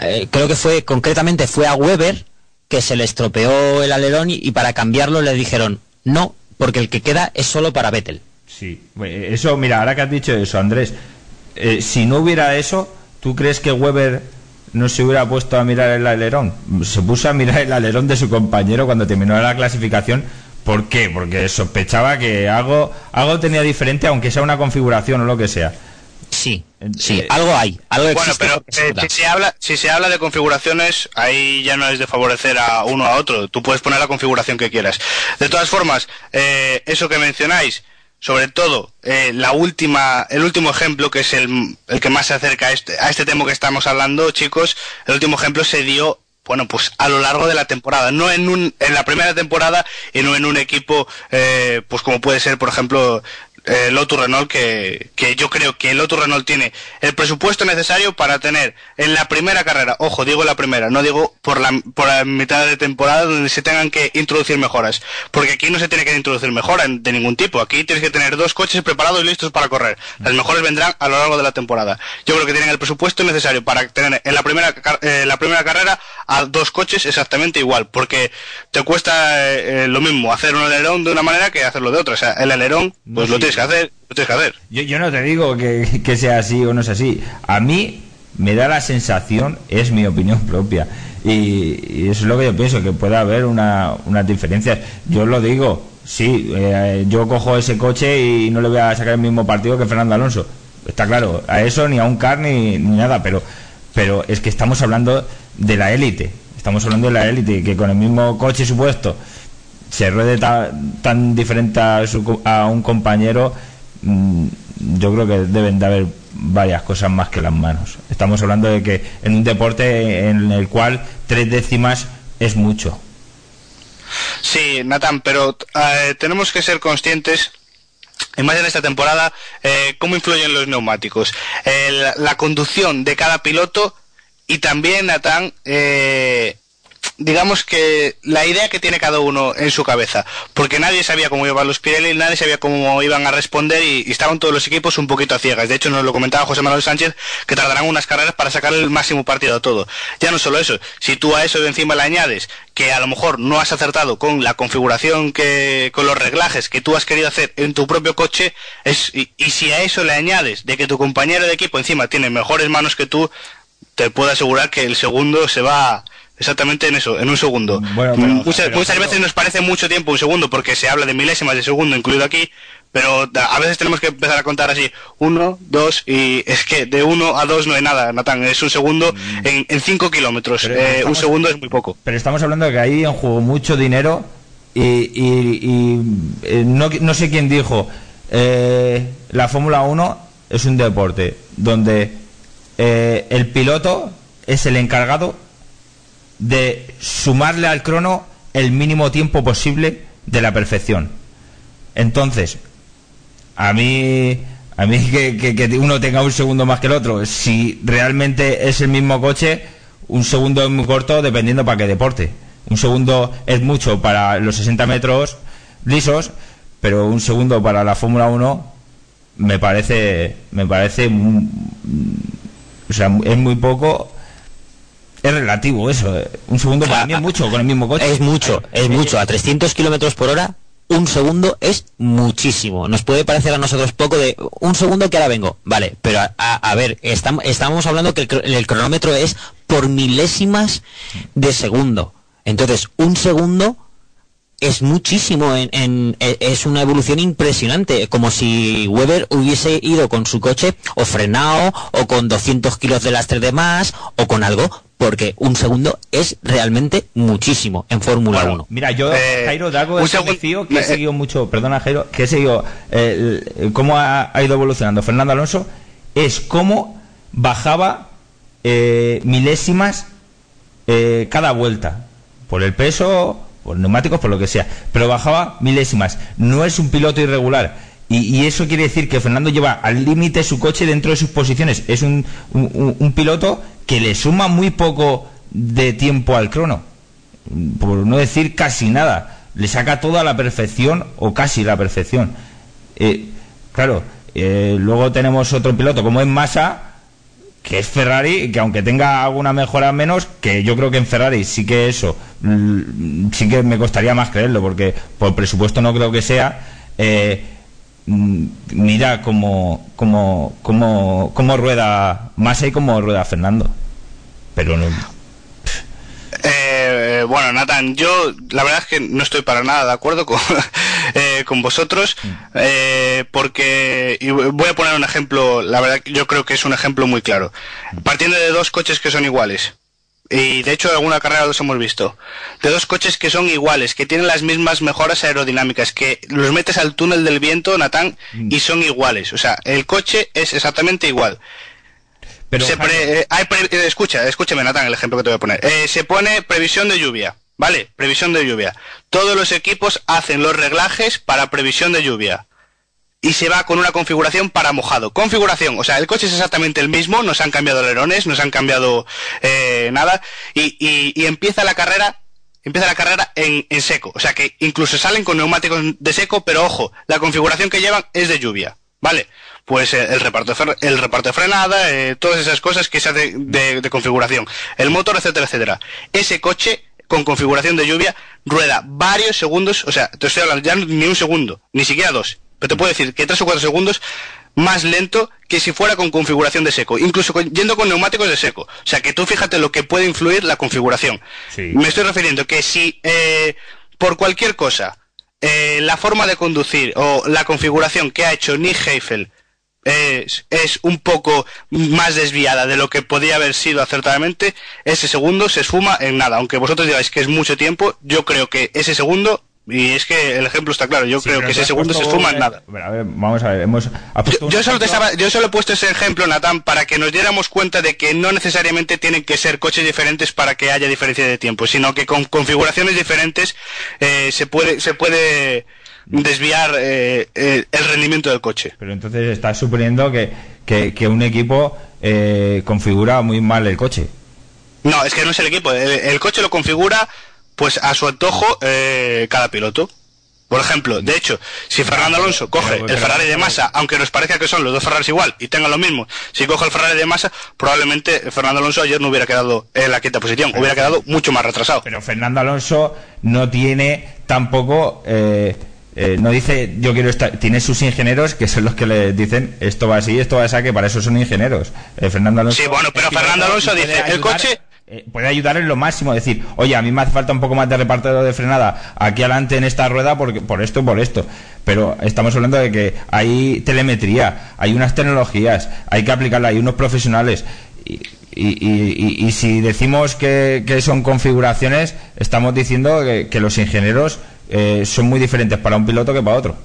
eh, creo que fue concretamente fue a Weber que se le estropeó el alerón y, y para cambiarlo le dijeron no porque el que queda es solo para Vettel Sí, eh, eso, mira, ahora que has dicho eso, Andrés, eh, si no hubiera eso, ¿tú crees que Weber no se hubiera puesto a mirar el alerón? Se puso a mirar el alerón de su compañero cuando terminó la clasificación ¿Por qué? Porque sospechaba que algo, algo tenía diferente, aunque sea una configuración o lo que sea. Sí, sí, eh, algo hay, algo Bueno, pero eh, si, se habla, si se habla de configuraciones, ahí ya no es de favorecer a uno a otro. Tú puedes poner la configuración que quieras. De todas formas, eh, eso que mencionáis, sobre todo eh, la última, el último ejemplo, que es el, el que más se acerca a este, a este tema que estamos hablando, chicos, el último ejemplo se dio bueno, pues a lo largo de la temporada, no en un, en la primera temporada y no en un equipo, eh, pues como puede ser, por ejemplo, eh, Lotus Renault, que, que yo creo que Lotus Renault tiene el presupuesto necesario para tener en la primera carrera, ojo, digo la primera, no digo por la, por la mitad de temporada donde se tengan que introducir mejoras, porque aquí no se tiene que introducir mejoras de ningún tipo, aquí tienes que tener dos coches preparados y listos para correr, las mejores vendrán a lo largo de la temporada. Yo creo que tienen el presupuesto necesario para tener en la primera, eh, la primera carrera a dos coches exactamente igual, porque te cuesta eh, eh, lo mismo hacer un alerón de una manera que hacerlo de otra, o sea, el alerón, pues lo tienes que. Yo, yo no te digo que, que sea así o no es así. A mí me da la sensación, es mi opinión propia, y, y eso es lo que yo pienso, que puede haber una, unas diferencias. Yo lo digo, sí, eh, yo cojo ese coche y no le voy a sacar el mismo partido que Fernando Alonso. Está claro, a eso ni a un car ni, ni nada, pero, pero es que estamos hablando de la élite. Estamos hablando de la élite, que con el mismo coche supuesto se ruede ta- tan diferente a, su a un compañero, mm, yo creo que deben de haber varias cosas más que las manos. Estamos hablando de que en un deporte en el cual tres décimas es mucho. Sí, Nathan, pero eh, tenemos que ser conscientes, y más en esta temporada, eh, cómo influyen los neumáticos, El- la conducción de cada piloto y también, Nathan, eh, digamos que la idea que tiene cada uno en su cabeza, porque nadie sabía cómo iban los Pirelli, nadie sabía cómo iban a responder y, estaban todos los equipos un poquito a ciegas. De hecho, nos lo comentaba José Manuel Sánchez, que tardarán unas carreras para sacar el máximo partido a todo. Ya no solo eso, si tú a eso de encima le añades que a lo mejor no has acertado con la configuración que, con los reglajes que tú has querido hacer en tu propio coche, es, y, y si a eso le añades de que tu compañero de equipo encima tiene mejores manos que tú, te puedo asegurar que el segundo se va exactamente en eso, en un segundo. Bueno, pero- muchas pero- muchas veces nos parece mucho tiempo un segundo porque se habla de milésimas de segundo incluido aquí, pero a veces tenemos que empezar a contar así, uno, dos, y es que de uno a dos no hay nada, Natán, es un segundo en, en cinco kilómetros, Eh, un segundo es muy poco. Pero estamos hablando de que hay en juego mucho dinero y, y- y, eh, no, no sé quién dijo, eh, la Fórmula 1 es un deporte donde eh, el piloto es el encargado de sumarle al crono el mínimo tiempo posible de la perfección. Entonces, a mí, a mí que, que- uno tenga un segundo más que el otro, si realmente es el mismo coche, un segundo es muy corto dependiendo para qué deporte. Un segundo es mucho para los 60 metros lisos, pero un segundo para la Fórmula 1 me parece, me parece, o sea, es muy poco. Es relativo eso. eh. Un segundo para mí es mucho con el mismo coche. Es mucho, es mucho. A 300 kilómetros por hora, un segundo es muchísimo. Nos puede parecer a nosotros poco de un segundo que ahora vengo. Vale, pero a, a- a ver, estam- estamos hablando que el, el cronómetro es por milésimas de segundo. Entonces, un segundo es muchísimo, en, en- e- es una evolución impresionante, como si Weber hubiese ido con su coche o frenado o con 200 kilos de lastre de más o con algo, porque un segundo es realmente muchísimo en Fórmula Bueno, 1. Mira, yo, Eh, Jairo, de algo un de eso me segundo- fío, que he eh, seguido mucho, perdona Jairo, que he seguido eh, el- cómo ha, ha ido evolucionando Fernando Alonso, es cómo bajaba eh, milésimas eh, cada vuelta, por el peso, por neumáticos, por lo que sea, pero bajaba milésimas. No es un piloto irregular. Y, eso quiere decir que Fernando lleva al límite su coche dentro de sus posiciones. Es un, un- un- piloto que le suma muy poco de tiempo al crono por no decir casi nada, le saca todo a la perfección o casi la perfección. Eh, claro, eh, luego tenemos otro piloto como es Massa, que es Ferrari, que aunque tenga alguna mejora menos, que yo creo que en Ferrari sí que eso, mm, sí que me costaría más creerlo, porque por presupuesto no creo que sea. eh, mira cómo, cómo, cómo, cómo rueda Massa y cómo rueda Fernando. Pero no, Eh, bueno, Nathan, yo la verdad es que no estoy para nada de acuerdo con, eh, con vosotros, eh, porque y voy a poner un ejemplo, la verdad yo creo que es un ejemplo muy claro. Partiendo de dos coches que son iguales, y de hecho en alguna carrera los hemos visto, de dos coches que son iguales, que tienen las mismas mejoras aerodinámicas, que los metes al túnel del viento, Natán, y son iguales. O sea, el coche es exactamente igual. Pero, Se pre- eh, hay pre- eh, escucha, escúchame, Natán, el ejemplo que te voy a poner. Eh, se pone previsión de lluvia, ¿vale? Previsión de lluvia. Todos los equipos hacen los reglajes para previsión de lluvia. Y se va con una configuración para mojado. Configuración, o sea, el coche es exactamente el mismo, nos han cambiado alerones, nos han cambiado eh, nada, y, y- empieza la carrera empieza la carrera en, en seco. O sea que incluso salen con neumáticos de seco, pero ojo, la configuración que llevan es de lluvia. ¿Vale? Pues eh, el, reparto de el reparto de frenada, eh, todas esas cosas que se hace de, de configuración. El motor, etcétera, etcétera. Ese coche con configuración de lluvia rueda varios segundos, o sea, te estoy hablando ya ni un segundo, ni siquiera dos, pero te puedo decir que tres o cuatro segundos más lento que si fuera con configuración de seco, incluso con- yendo con neumáticos de seco. O sea que tú fíjate lo que puede influir la configuración. Sí. Me estoy refiriendo que si eh, por cualquier cosa eh, la forma de conducir o la configuración que ha hecho Nick Heifel es, es un poco más desviada de lo que podía haber sido acertadamente, ese segundo se esfuma en nada. Aunque vosotros digáis que es mucho tiempo, yo creo que ese segundo, y es que el ejemplo está claro, yo Sí, creo que ese segundo se esfuma en nada. Pero, a ver, vamos a ver, hemos... Yo, solo te estaba- yo solo he puesto ese ejemplo, Natán, para que nos diéramos cuenta de que no necesariamente tienen que ser coches diferentes para que haya diferencia de tiempo, sino que con configuraciones diferentes eh, se puede se puede desviar eh, eh, el rendimiento del coche. Pero entonces estás suponiendo que, que, que un equipo eh, configura muy mal el coche. No, es que no es el equipo. El, el coche lo configura pues a su antojo eh, cada piloto. Por ejemplo, de hecho, si Fernando Alonso coge el Ferrari de masa, aunque nos parezca que son los dos Ferraris igual y tengan lo mismo, si coge el Ferrari de masa, probablemente Fernando Alonso ayer no hubiera quedado en la quinta posición, hubiera quedado mucho más retrasado. Pero Fernando Alonso no tiene tampoco... eh, eh, no dice yo quiero estar... Tiene sus ingenieros que son los que le dicen esto va así, esto va así, que para eso son ingenieros. Eh, Fernando Alonso... Sí, bueno, pero Fernando Alonso dice, el coche- eh, puede ayudar en lo máximo, decir, oye, a mí me hace falta un poco más de reparto de frenada aquí adelante en esta rueda porque, por esto, por esto. Pero estamos hablando de que hay telemetría, hay unas tecnologías, hay que aplicarla, hay unos profesionales. Y- y- y si decimos que, que son configuraciones, estamos diciendo que, que los ingenieros eh, son muy diferentes para un piloto que para otro.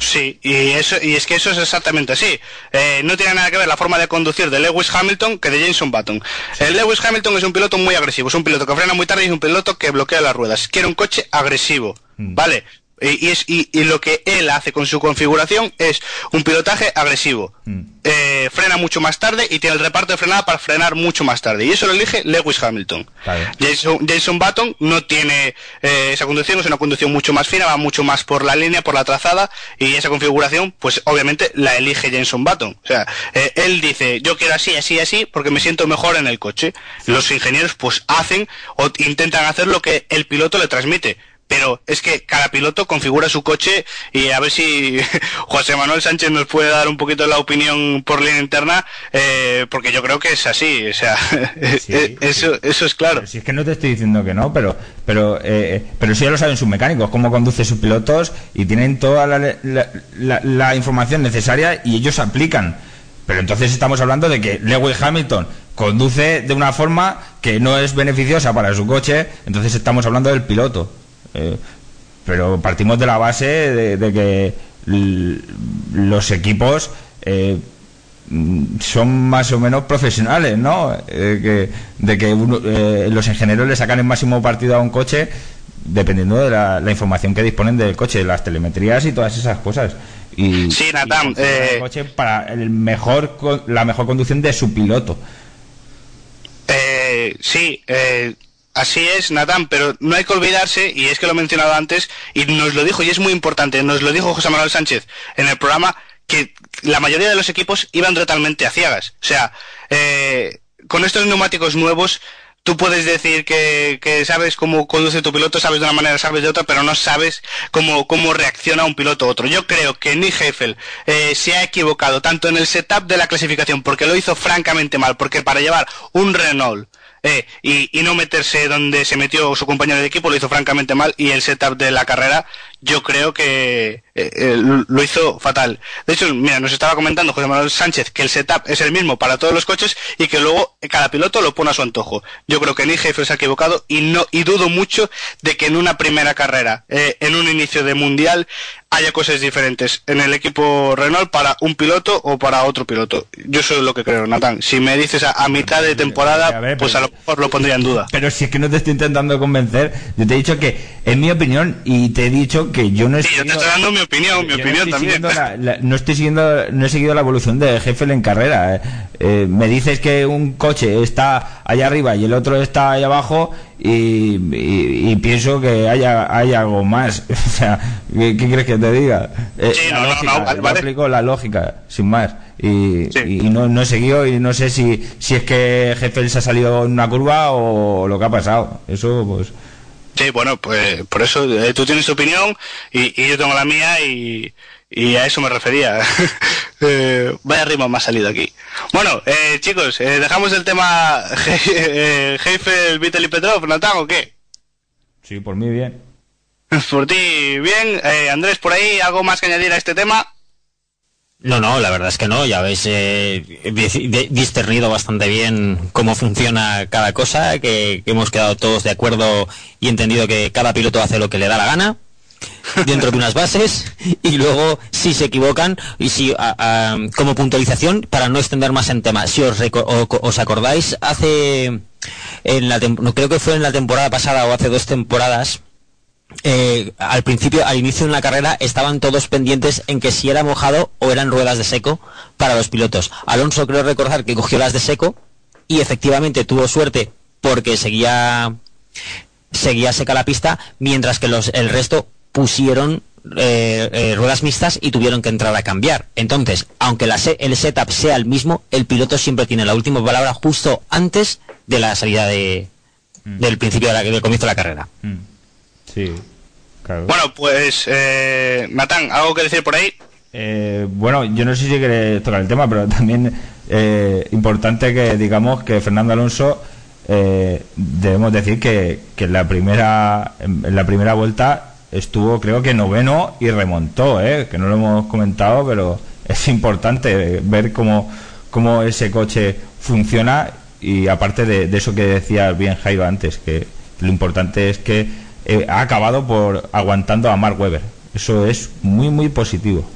Sí, y eso y es que eso es exactamente así. Eh, no tiene nada que ver la forma de conducir de Lewis Hamilton que de Jason Button. El Lewis Hamilton es un piloto muy agresivo, es un piloto que frena muy tarde y es un piloto que bloquea las ruedas. Quiere un coche agresivo, Mm. ¿vale? Y, y es, y, y lo que él hace con su configuración es un pilotaje agresivo. Mm. Eh, frena mucho más tarde y tiene el reparto de frenada para frenar mucho más tarde. Y eso lo elige Lewis Hamilton. Jason, Jason Button no tiene eh, esa conducción, es una conducción mucho más fina, va mucho más por la línea, por la trazada, y esa configuración, pues obviamente la elige Jason Button. O sea, eh, él dice, yo quiero así, así, así, porque me siento mejor en el coche. Los ingenieros pues hacen o intentan hacer lo que el piloto le transmite. Pero es que cada piloto configura su coche y a ver si José Manuel Sánchez nos puede dar un poquito la opinión por línea interna, eh, porque yo creo que es así. O sea, Sí, eso, eso es claro. Si es que no te estoy diciendo que no, pero pero eh, pero sí ya lo saben sus mecánicos, cómo conducen sus pilotos y tienen toda la, la- la- la información necesaria y ellos aplican. Pero entonces estamos hablando de que Lewis Hamilton conduce de una forma que no es beneficiosa para su coche, entonces estamos hablando del piloto. Eh, pero partimos de la base de, de que los equipos eh, son más o menos profesionales, ¿no? Eh, que, de que uno- eh, los ingenieros le sacan el máximo partido a un coche dependiendo de la, la información que disponen del coche, las telemetrías y todas esas cosas. Y, Sí, Natán, el coche para el mejor la mejor conducción de su piloto. Eh, sí, eh, así es, Natán, pero no hay que olvidarse, y es que lo he mencionado antes, y nos lo dijo, y es muy importante, nos lo dijo José Manuel Sánchez en el programa, que la mayoría de los equipos iban totalmente a ciegas. O sea, eh, con estos neumáticos nuevos, tú puedes decir que, que sabes cómo conduce tu piloto, sabes de una manera, sabes de otra, pero no sabes cómo, cómo reacciona un piloto u otro. Yo creo que Nick Heifel eh, se ha equivocado tanto en el setup de la clasificación, porque lo hizo francamente mal, porque para llevar un Renault eh, y, y no meterse donde se metió su compañero de equipo, lo hizo francamente mal y el setup de la carrera yo creo que eh, eh, lo hizo fatal. De hecho, mira, nos estaba comentando José Manuel Sánchez que el setup es el mismo para todos los coches y que luego cada piloto lo pone a su antojo. Yo creo que ni jefe se ha equivocado y no y dudo mucho de que en una primera carrera, eh, en un inicio de mundial, haya cosas diferentes en el equipo Renault para un piloto o para otro piloto. Yo soy lo que creo, Natán. Si me dices a, a mitad de temporada, A ver, pues a lo mejor lo pondría en duda. Pero si es que no te estoy intentando convencer, yo te he dicho que es mi opinión y te he dicho que yo no he Sí, yo te seguido- estoy dando mi opinión, mi no opinión estoy también. la- la- no estoy siguiendo, no he seguido la evolución de Heffel en carrera. eh. Eh, me dices que un coche está allá arriba y el otro está allá abajo y, y- y pienso que haya, hay algo más. O sea, ¿qué, qué quieres que te diga? Eh, Sí, no, no, lógica, no, vale, aplico la lógica, sin más. Y, Sí. y no, no he seguido y no sé si, si es que Heffel se ha salido en una curva o lo que ha pasado. Eso, pues. Sí, bueno, pues por eso eh, tú tienes tu opinión y, y yo tengo la mía y, y a eso me refería. Eh, vaya ritmo me ha salido aquí. Bueno, eh, chicos, eh, dejamos el tema Heifel, Vittel y Petrov, Natán, ¿o qué? Sí, por mí bien. Por ti, bien. Eh, Andrés, por ahí, ¿algo más que añadir a este tema? No, no, la verdad es que no. Ya habéis eh, di- di- discernido bastante bien cómo funciona cada cosa, que, que hemos quedado todos de acuerdo y entendido que cada piloto hace lo que le da la gana dentro de unas bases y luego si se equivocan y si a- a- como puntualización para no extender más en tema si os, os acordáis hace en la creo que fue en la temporada pasada o hace dos temporadas eh, al principio, al inicio de la carrera, estaban todos pendientes en que si era mojado o eran ruedas de seco para los pilotos. Alonso creo recordar que cogió las de seco y efectivamente tuvo suerte porque seguía seguía seca la pista, mientras que los, el resto pusieron eh, eh, ruedas mixtas y tuvieron que entrar a cambiar. Entonces, aunque la se- el setup sea el mismo, el piloto siempre tiene la última palabra justo antes de la salida de, del principio de la- del comienzo de la carrera. Mm. Sí, claro. Bueno, pues, eh, Natán, ¿algo que decir por ahí? Eh, bueno, yo no sé si quieres tocar el tema, pero también eh, importante que digamos que Fernando Alonso eh, debemos decir que, que en la primera en en la primera vuelta estuvo creo que noveno y remontó, eh, que no lo hemos comentado, pero es importante ver cómo, cómo ese coche funciona y aparte de, de eso que decía bien Jairo antes, que lo importante es que eh, ha acabado por aguantando a Mark Webber. Eso es muy muy positivo.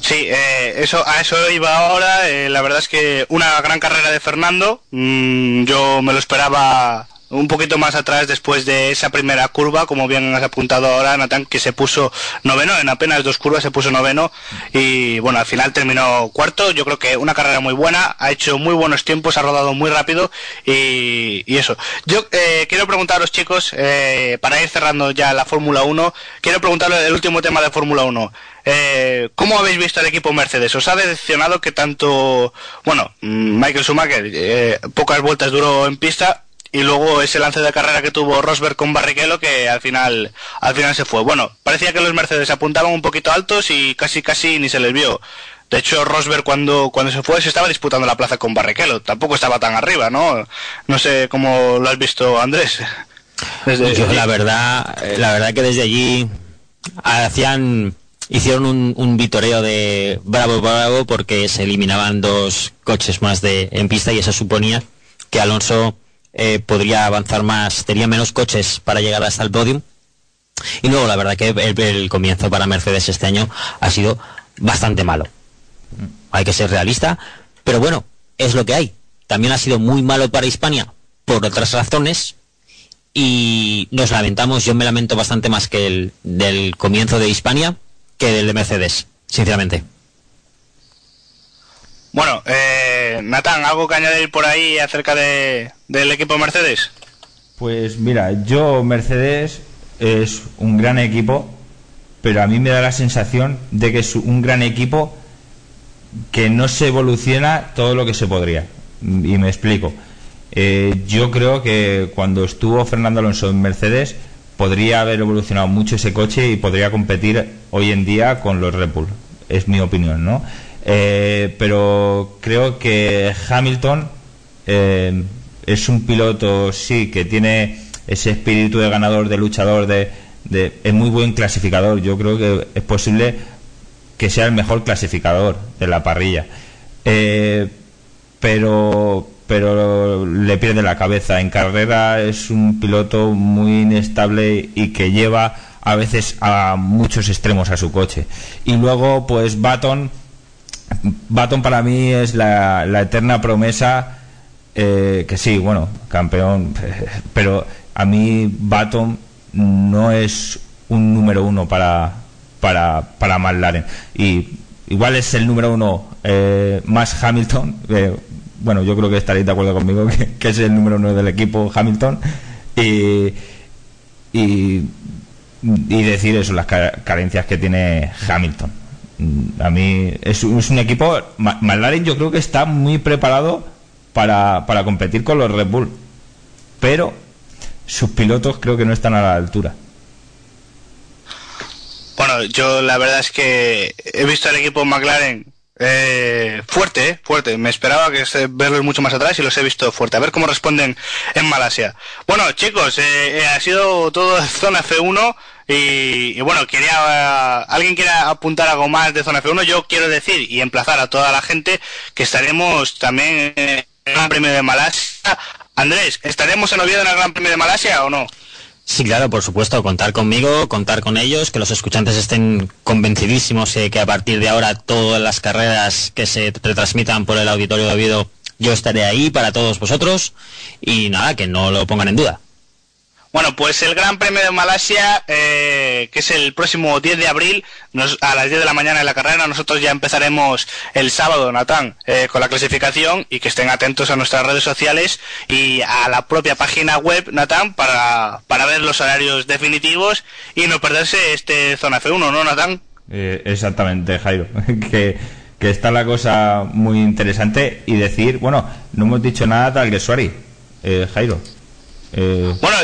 Sí, eh, eso, a eso iba ahora. eh, la verdad es que una gran carrera de Fernando. Mm, yo me lo esperaba un poquito más atrás después de esa primera curva, como bien has apuntado ahora, Natán, que se puso noveno, en apenas dos curvas se puso noveno y bueno, al final terminó cuarto. Yo creo que una carrera muy buena, ha hecho muy buenos tiempos, ha rodado muy rápido y, eso. Yo eh, quiero preguntar a los chicos, eh, para ir cerrando ya la Fórmula 1, quiero preguntarle el último tema de Fórmula 1. Eh, ¿Cómo habéis visto al equipo Mercedes? ¿Os ha decepcionado que tanto, bueno, mm, Michael Schumacher eh, pocas vueltas duró en pista y luego ese lance de carrera que tuvo Rosberg con Barrichello que al final, al final se fue. Bueno, parecía que los Mercedes apuntaban un poquito altos y casi casi ni se les vio. De hecho, Rosberg cuando, cuando se fue se estaba disputando la plaza con Barrichello. Tampoco estaba tan arriba, ¿no? No sé cómo lo has visto, Andrés. Desde- Yo la verdad, eh, la verdad que desde allí hacían hicieron un, un vitoreo de bravo bravo porque se eliminaban dos coches más de en pista y eso suponía que Alonso eh, podría avanzar más, tenía menos coches para llegar hasta el podium. Y luego la verdad que el, el comienzo para Mercedes este año ha sido bastante malo. Hay que ser realista, pero bueno, es lo que hay. También ha sido muy malo para Hispania por otras razones, y nos lamentamos, yo me lamento bastante más que el del comienzo de Hispania que del de Mercedes, sinceramente. Bueno, eh, Natán, ¿algo que añadir por ahí acerca de, del equipo Mercedes? Pues mira, yo Mercedes es un gran equipo, pero a mí me da la sensación de que es un gran equipo que no se evoluciona todo lo que se podría. Y me explico. Eh, yo creo que cuando estuvo Fernando Alonso en Mercedes podría haber evolucionado mucho ese coche y podría competir hoy en día con los Red Bull. Es mi opinión, ¿no? Eh, pero creo que Hamilton eh, es un piloto, sí, que tiene ese espíritu de ganador, de luchador, de, de, es muy buen clasificador. Yo creo que es posible que sea el mejor clasificador de la parrilla. Eh, pero pero le pierde la cabeza. En carrera es un piloto muy inestable y que lleva a veces a muchos extremos a su coche. Y luego, pues Baton, Baton para mí es la, eterna promesa, eh, que sí, bueno, campeón, pero a mí Baton no es un número uno para, para, para McLaren. Y igual es el número uno eh, más Hamilton. Bueno, yo creo que estaréis de acuerdo conmigo que, es el número uno del equipo Hamilton. Y, y, decir eso, las carencias que tiene Hamilton. A mí es, un equipo. McLaren yo creo que está muy preparado para, para competir con los Red Bull. Pero sus pilotos creo que no están a la altura. Bueno, yo la verdad es que he visto al equipo McLaren eh, fuerte, eh, fuerte. Me esperaba que verlos mucho más atrás y los he visto fuerte. A ver cómo responden en Malasia. Bueno, chicos, eh, ha sido todo zona F1 y, bueno, quería alguien quiere apuntar algo más de zona F1. Yo quiero decir y emplazar a toda la gente que estaremos también en el Gran Premio de Malasia. Andrés, ¿estaremos en Oviedo en el Gran Premio de Malasia o no? Sí, claro, por supuesto, contar conmigo, contar con ellos, que los escuchantes estén convencidísimos de que a partir de ahora todas las carreras que se retransmitan por el auditorio de Oviedo, yo estaré ahí para todos vosotros y nada, que no lo pongan en duda. Bueno, pues el Gran Premio de Malasia, eh, que es el próximo 10 de abril, a las 10 de la mañana en la carrera, nosotros ya empezaremos el sábado, Natán, eh, con la clasificación y que estén atentos a nuestras redes sociales y a la propia página web, Natán, para, para ver los horarios definitivos y no perderse este Zona F1, ¿no, Natán? Eh, exactamente, Jairo. que, que está la cosa muy interesante y decir, bueno, no hemos dicho nada tal que Suari, Jairo. Eh, bueno,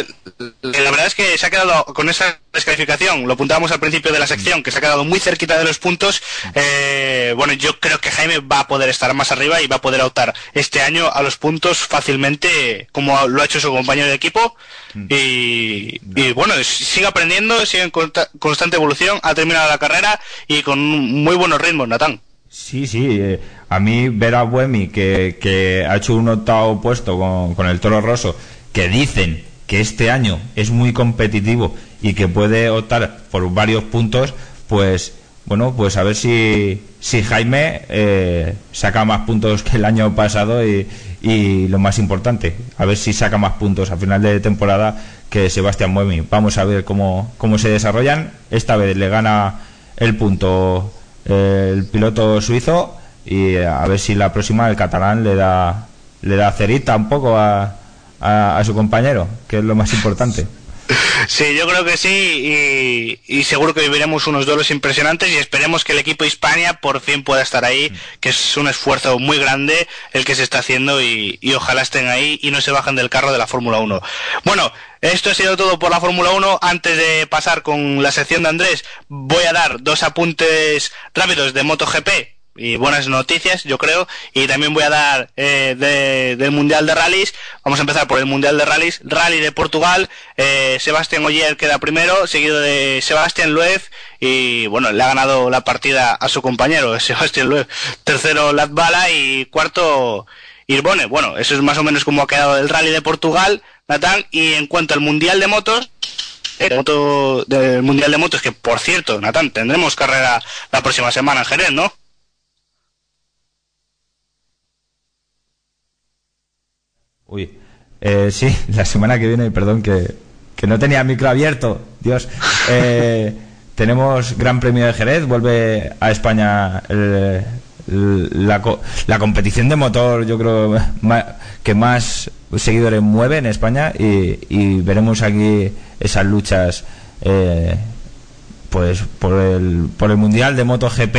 la verdad es que se ha quedado con esa descalificación, lo apuntábamos al principio de la sección, que se ha quedado muy cerquita de los puntos. Eh, bueno, yo creo que Jaime va a poder estar más arriba y va a poder optar este año a los puntos fácilmente, como lo ha hecho su compañero de equipo. Mm. Y, bueno, sigue aprendiendo, sigue en constante evolución, ha terminado la carrera y con muy buenos ritmos, Natán. Sí, sí. Eh, a mí ver a Buemi, que, ha hecho un octavo puesto con, con el Toro Rosso, que dicen que este año es muy competitivo y que puede optar por varios puntos, pues bueno, pues a ver si, si Jaime eh, saca más puntos que el año pasado y, y, lo más importante, a ver si saca más puntos a final de temporada que Sebastián Muemi. Vamos a ver cómo, cómo se desarrollan. Esta vez le gana el punto eh, el piloto suizo y a ver si la próxima el catalán le da le da cerita un poco a, a, su compañero, que es lo más importante. Sí, yo creo que sí y, seguro que viviremos unos duelos impresionantes y esperemos que el equipo Hispania por fin pueda estar ahí, que es un esfuerzo muy grande el que se está haciendo y, ojalá estén ahí y no se bajen del carro de la Fórmula 1. Bueno, esto ha sido todo por la Fórmula 1. Antes de pasar con la sección de Andrés, voy a dar dos apuntes rápidos de MotoGP y buenas noticias, yo creo. Y también voy a dar eh, del Mundial de Rallys. Vamos a empezar por el Mundial de Rallys. Rally de Portugal. Eh, Sebastián Oyer queda primero, seguido de Sebastián Loeb. Y bueno, le ha ganado la partida a su compañero, Sebastián Loeb. Tercero, Latbala. Y cuarto, Irbone. Bueno, eso es más o menos como ha quedado el Rally de Portugal, Natán. Y en cuanto al Mundial de Motos, el moto del Mundial de Motos, que por cierto, Natán, tendremos carrera la próxima semana en Jerez, ¿no? Uy, eh, sí, la semana que viene, perdón, que, no tenía micro abierto, Dios. Eh, tenemos Gran Premio de Jerez, vuelve a España la, la, competición de motor, yo creo, que más seguidores mueve en España y, veremos aquí esas luchas eh, pues por el, por el Mundial de MotoGP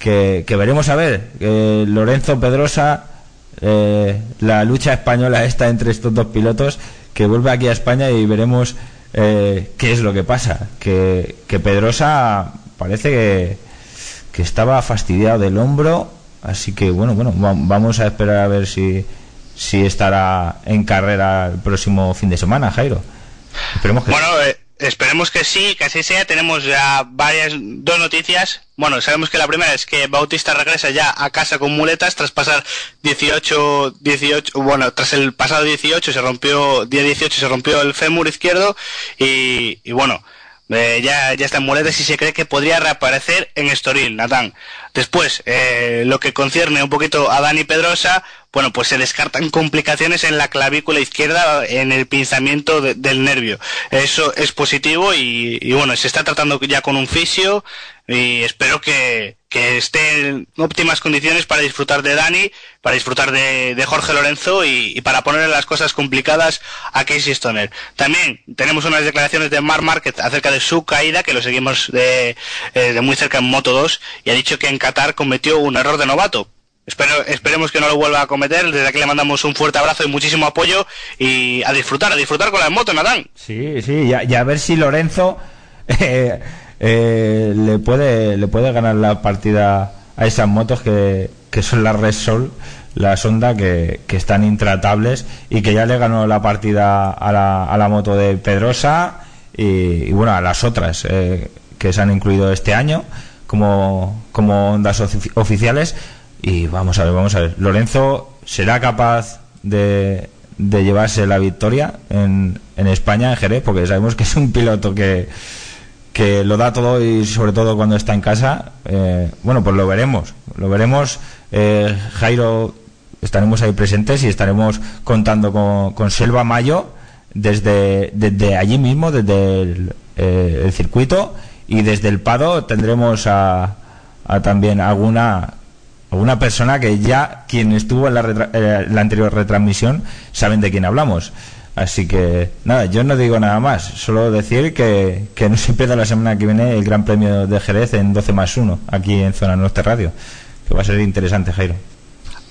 que, que veremos a ver. Lorenzo Pedrosa eh, la lucha española está entre estos dos pilotos, que vuelve aquí a España y veremos eh, qué es lo que pasa. Que, Pedrosa parece que, estaba fastidiado del hombro, así que bueno, bueno, vamos a esperar a ver si, si estará en carrera el próximo fin de semana, Jairo. Esperemos que bueno, eh, esperemos que sí, que así sea. Tenemos ya varias, dos noticias. Bueno, sabemos que la primera es que Bautista regresa ya a casa con muletas tras pasar 18, 18, bueno, tras el pasado 18 se rompió, día 18 se rompió el fémur izquierdo y, y bueno, eh, ya, ya está en muletas y se cree que podría reaparecer en Estoril, Natán. Después, eh, lo que concierne un poquito a Dani Pedrosa, bueno, pues se descartan complicaciones en la clavícula izquierda, en el pinzamiento del nervio. Eso es positivo y, y, bueno, se está tratando ya con un fisio y espero que, que esté en óptimas condiciones para disfrutar de Dani, para disfrutar de, Jorge Lorenzo y, para ponerle las cosas complicadas a Casey Stoner. También tenemos unas declaraciones de Mark Market acerca de su caída, que lo seguimos de, eh, muy cerca en Moto 2, y ha dicho que en Qatar cometió un error de novato. Espero, esperemos que no lo vuelva a cometer. Desde aquí le mandamos un fuerte abrazo y muchísimo apoyo y a disfrutar, a disfrutar con la moto, Natán. Sí, sí, y a, y a ver si Lorenzo eh, eh, le puede le puede ganar la partida a esas motos que, que son las Resol, la Sonda, que, que, están intratables y que ya le ganó la partida a la, a la moto de Pedrosa y, y bueno, a las otras eh, que se han incluido este año como, como ondas oficiales. Y vamos a ver, vamos a ver. Lorenzo será capaz de, de llevarse la victoria en, en España, en Jerez, porque sabemos que es un piloto que, que lo da todo y sobre todo cuando está en casa. Eh, bueno, pues lo veremos. Lo veremos. Eh, Jairo, estaremos ahí presentes y estaremos contando con, con Selva Mayo desde, desde allí mismo, desde el, eh, el circuito y desde el Pado tendremos a, a también alguna alguna persona que ya quien estuvo en la, retra eh, la, anterior retransmisión saben de quién hablamos. Así que nada, yo no digo nada más, solo decir que, que no se pierda la semana que viene el Gran Premio de Jerez en 12 más 1, aquí en Zona Norte Radio, que va a ser interesante, Jairo.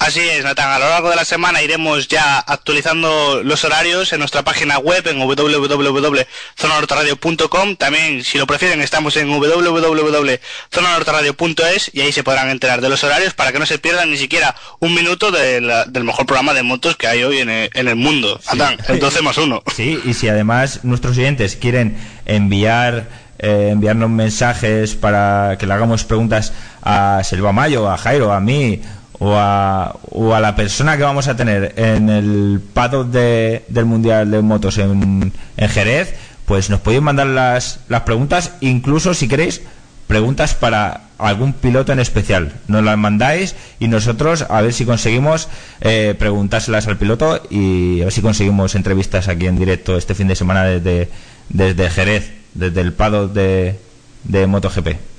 Así es, Natán. A lo largo de la semana iremos ya actualizando los horarios en nuestra página web en www.zonanorteradio.com. También, si lo prefieren, estamos en www.zonanorteradio.es y ahí se podrán enterar de los horarios para que no se pierdan ni siquiera un minuto de la, del mejor programa de motos que hay hoy en el, en el mundo. Sí. Natán, el 12 más 1. Sí, y si además nuestros oyentes quieren enviar eh, enviarnos mensajes para que le hagamos preguntas a Selva Mayo, a Jairo, a mí o a, o a, la persona que vamos a tener en el paddock de, del Mundial de Motos en, en, Jerez, pues nos podéis mandar las, las preguntas, incluso si queréis, preguntas para algún piloto en especial. Nos las mandáis y nosotros a ver si conseguimos eh, preguntárselas al piloto y a ver si conseguimos entrevistas aquí en directo este fin de semana desde, desde Jerez, desde el paddock de, de MotoGP.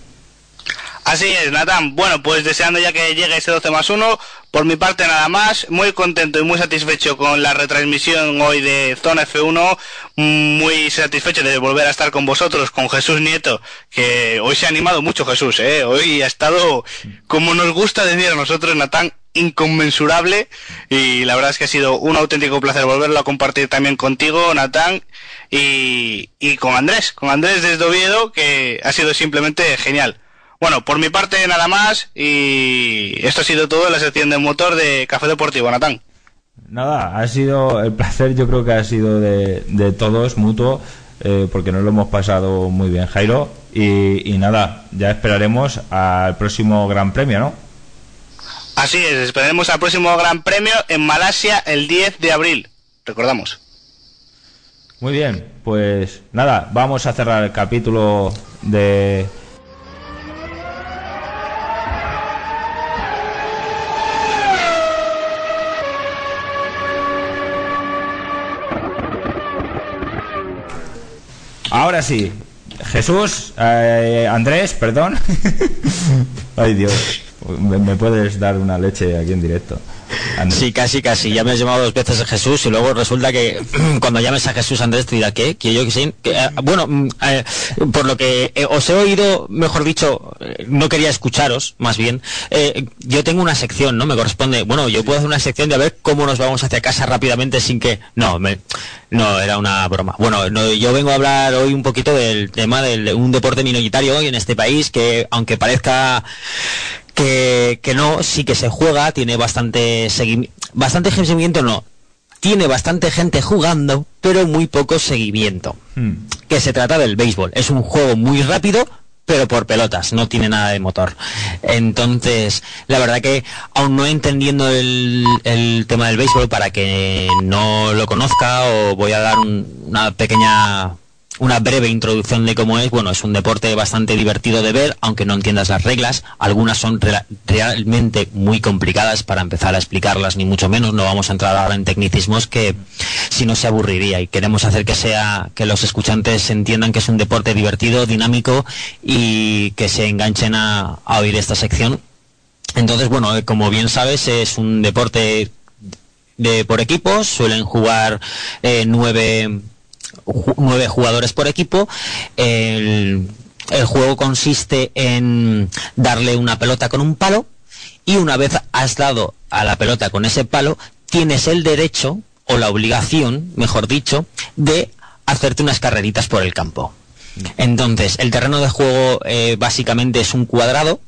Así es, Natán. Bueno, pues deseando ya que llegue ese 12 más 1, por mi parte nada más, muy contento y muy satisfecho con la retransmisión hoy de Zona F1, muy satisfecho de volver a estar con vosotros, con Jesús Nieto, que hoy se ha animado mucho Jesús, ¿eh? hoy ha estado, como nos gusta decir a nosotros, Natán, inconmensurable y la verdad es que ha sido un auténtico placer volverlo a compartir también contigo, Natán, y, y con Andrés, con Andrés desde Oviedo, que ha sido simplemente genial. Bueno, por mi parte nada más y esto ha sido todo en la sección de motor de Café Deportivo, Natán. Nada, ha sido el placer, yo creo que ha sido de, de todos, mutuo, eh, porque nos lo hemos pasado muy bien, Jairo. Y, y, nada, ya esperaremos al próximo Gran Premio, ¿no? Así es, esperaremos al próximo Gran Premio en Malasia el 10 de abril, recordamos. Muy bien, pues nada, vamos a cerrar el capítulo de Ahora sí. Jesús, eh, Andrés, perdón. Ay Dios, ¿Me, ¿me, puedes dar una leche aquí en directo. Andrés. Sí, casi, casi. Ya me has llamado dos veces a Jesús y luego resulta que cuando llames a Jesús Andrés te dirá. Que yo que sí. Eh, bueno, eh, por lo que eh, os he oído, mejor dicho, no quería escucharos, más bien. Eh, yo tengo una sección, ¿no? Me corresponde. Bueno, yo puedo hacer una sección de a ver cómo nos vamos hacia casa rápidamente sin que. No, me, no, era una broma. Bueno, no, yo vengo a hablar hoy un poquito del tema de un deporte minoritario hoy en este país que, aunque parezca que, que no, sí que se juega, tiene bastante seguimiento, bastante seguimiento no, tiene bastante gente jugando, pero muy poco seguimiento. Hmm. Que se trata del béisbol. Es un juego muy rápido, pero por pelotas, no tiene nada de motor. Entonces, la verdad que aún no entendiendo el, el tema del béisbol, para que no lo conozca, o voy a dar un- una pequeña una breve introducción de cómo es. Bueno, es un deporte bastante divertido de ver, aunque no entiendas las reglas. Algunas son realmente muy complicadas para empezar a explicarlas, ni mucho menos. No vamos a entrar ahora en tecnicismos que si no se aburriría y queremos hacer que sea que los escuchantes entiendan que es un deporte divertido, dinámico y que se enganchen a, a oír esta sección. Entonces, bueno, eh, como bien sabes, es un deporte de por equipos, suelen jugar eh, nueve, nueve jugadores por equipo. El, el juego consiste en darle una pelota con un palo y una vez has dado a la pelota con ese palo, tienes el derecho o la obligación, mejor dicho, de hacerte unas carreritas por el campo. Entonces, el terreno de juego eh, básicamente es un cuadrado.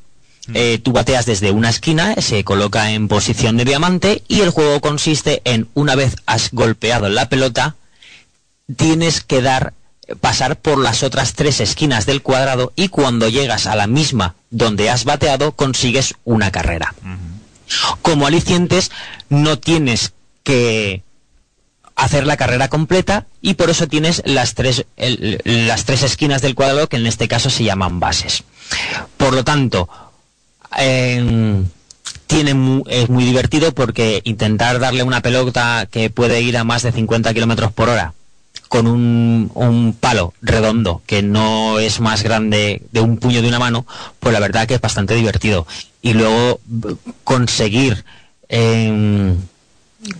Eh, tú bateas desde una esquina, se coloca en posición de diamante y el juego consiste en, una vez has golpeado la pelota, tienes que dar pasar por las otras tres esquinas del cuadrado y cuando llegas a la misma donde has bateado consigues una carrera. Como alicientes no tienes que hacer la carrera completa y por eso tienes las tres, el- las tres esquinas del cuadrado que en este caso se llaman bases. Por lo tanto, tiene es muy divertido porque intentar darle una pelota que puede ir a más de 50 kilómetros por hora con un, un palo redondo que no es más grande de un puño de una mano, pues la verdad que es bastante divertido. Y luego conseguir em,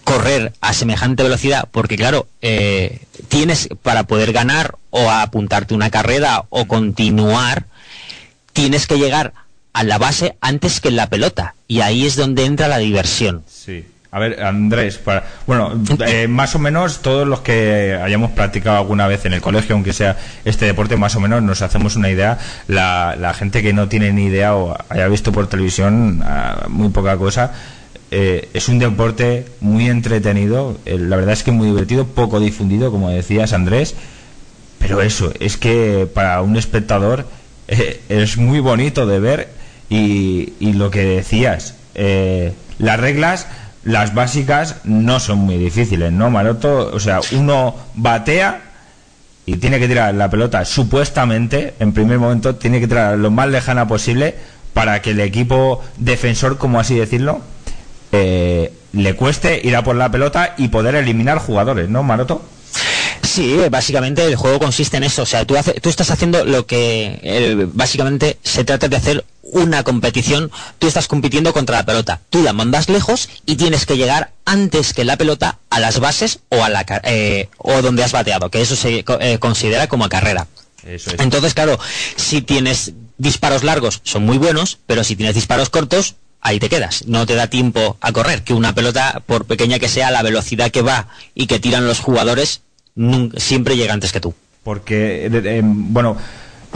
correr a semejante velocidad, porque claro, eh, tienes para poder ganar o apuntarte una carrera o continuar, tienes que llegar a la base antes que en la pelota. Y ahí es donde entra la diversión. Sí. A ver, Andrés, para, bueno, eh, más o menos todos los que hayamos practicado alguna vez en el colegio, aunque sea este deporte, más o menos nos hacemos una idea. La, gente que no tiene ni idea o haya visto por televisión ah, muy poca cosa, eh, es un deporte muy entretenido, eh, la verdad es que muy divertido, poco difundido, como decías Andrés, pero eso, es que para un espectador eh, es muy bonito de ver y, y lo que decías, las reglas, las básicas, no son muy difíciles, ¿no, Maroto? O sea, uno batea y tiene que tirar la pelota, supuestamente, en primer momento, tiene que tirar lo más lejana posible para que el equipo defensor, como así decirlo, eh, le cueste ir a por la pelota y poder eliminar jugadores, ¿no, Maroto? Sí, básicamente el juego consiste en eso. O sea, tú, hace- tú estás haciendo lo que eh, básicamente se trata de hacer una competición. Tú estás compitiendo contra la pelota. Tú la mandas lejos y tienes que llegar antes que la pelota a las bases o a la eh, o donde has bateado, que eso se eh, considera como carrera. Eso es. Entonces, claro, si tienes disparos largos, son muy buenos, pero si tienes disparos cortos, ahí te quedas. No te da tiempo a correr. Que una pelota, por pequeña que sea, la velocidad que va y que tiran los jugadores, siempre llega antes que tú. Porque, eh, eh, bueno,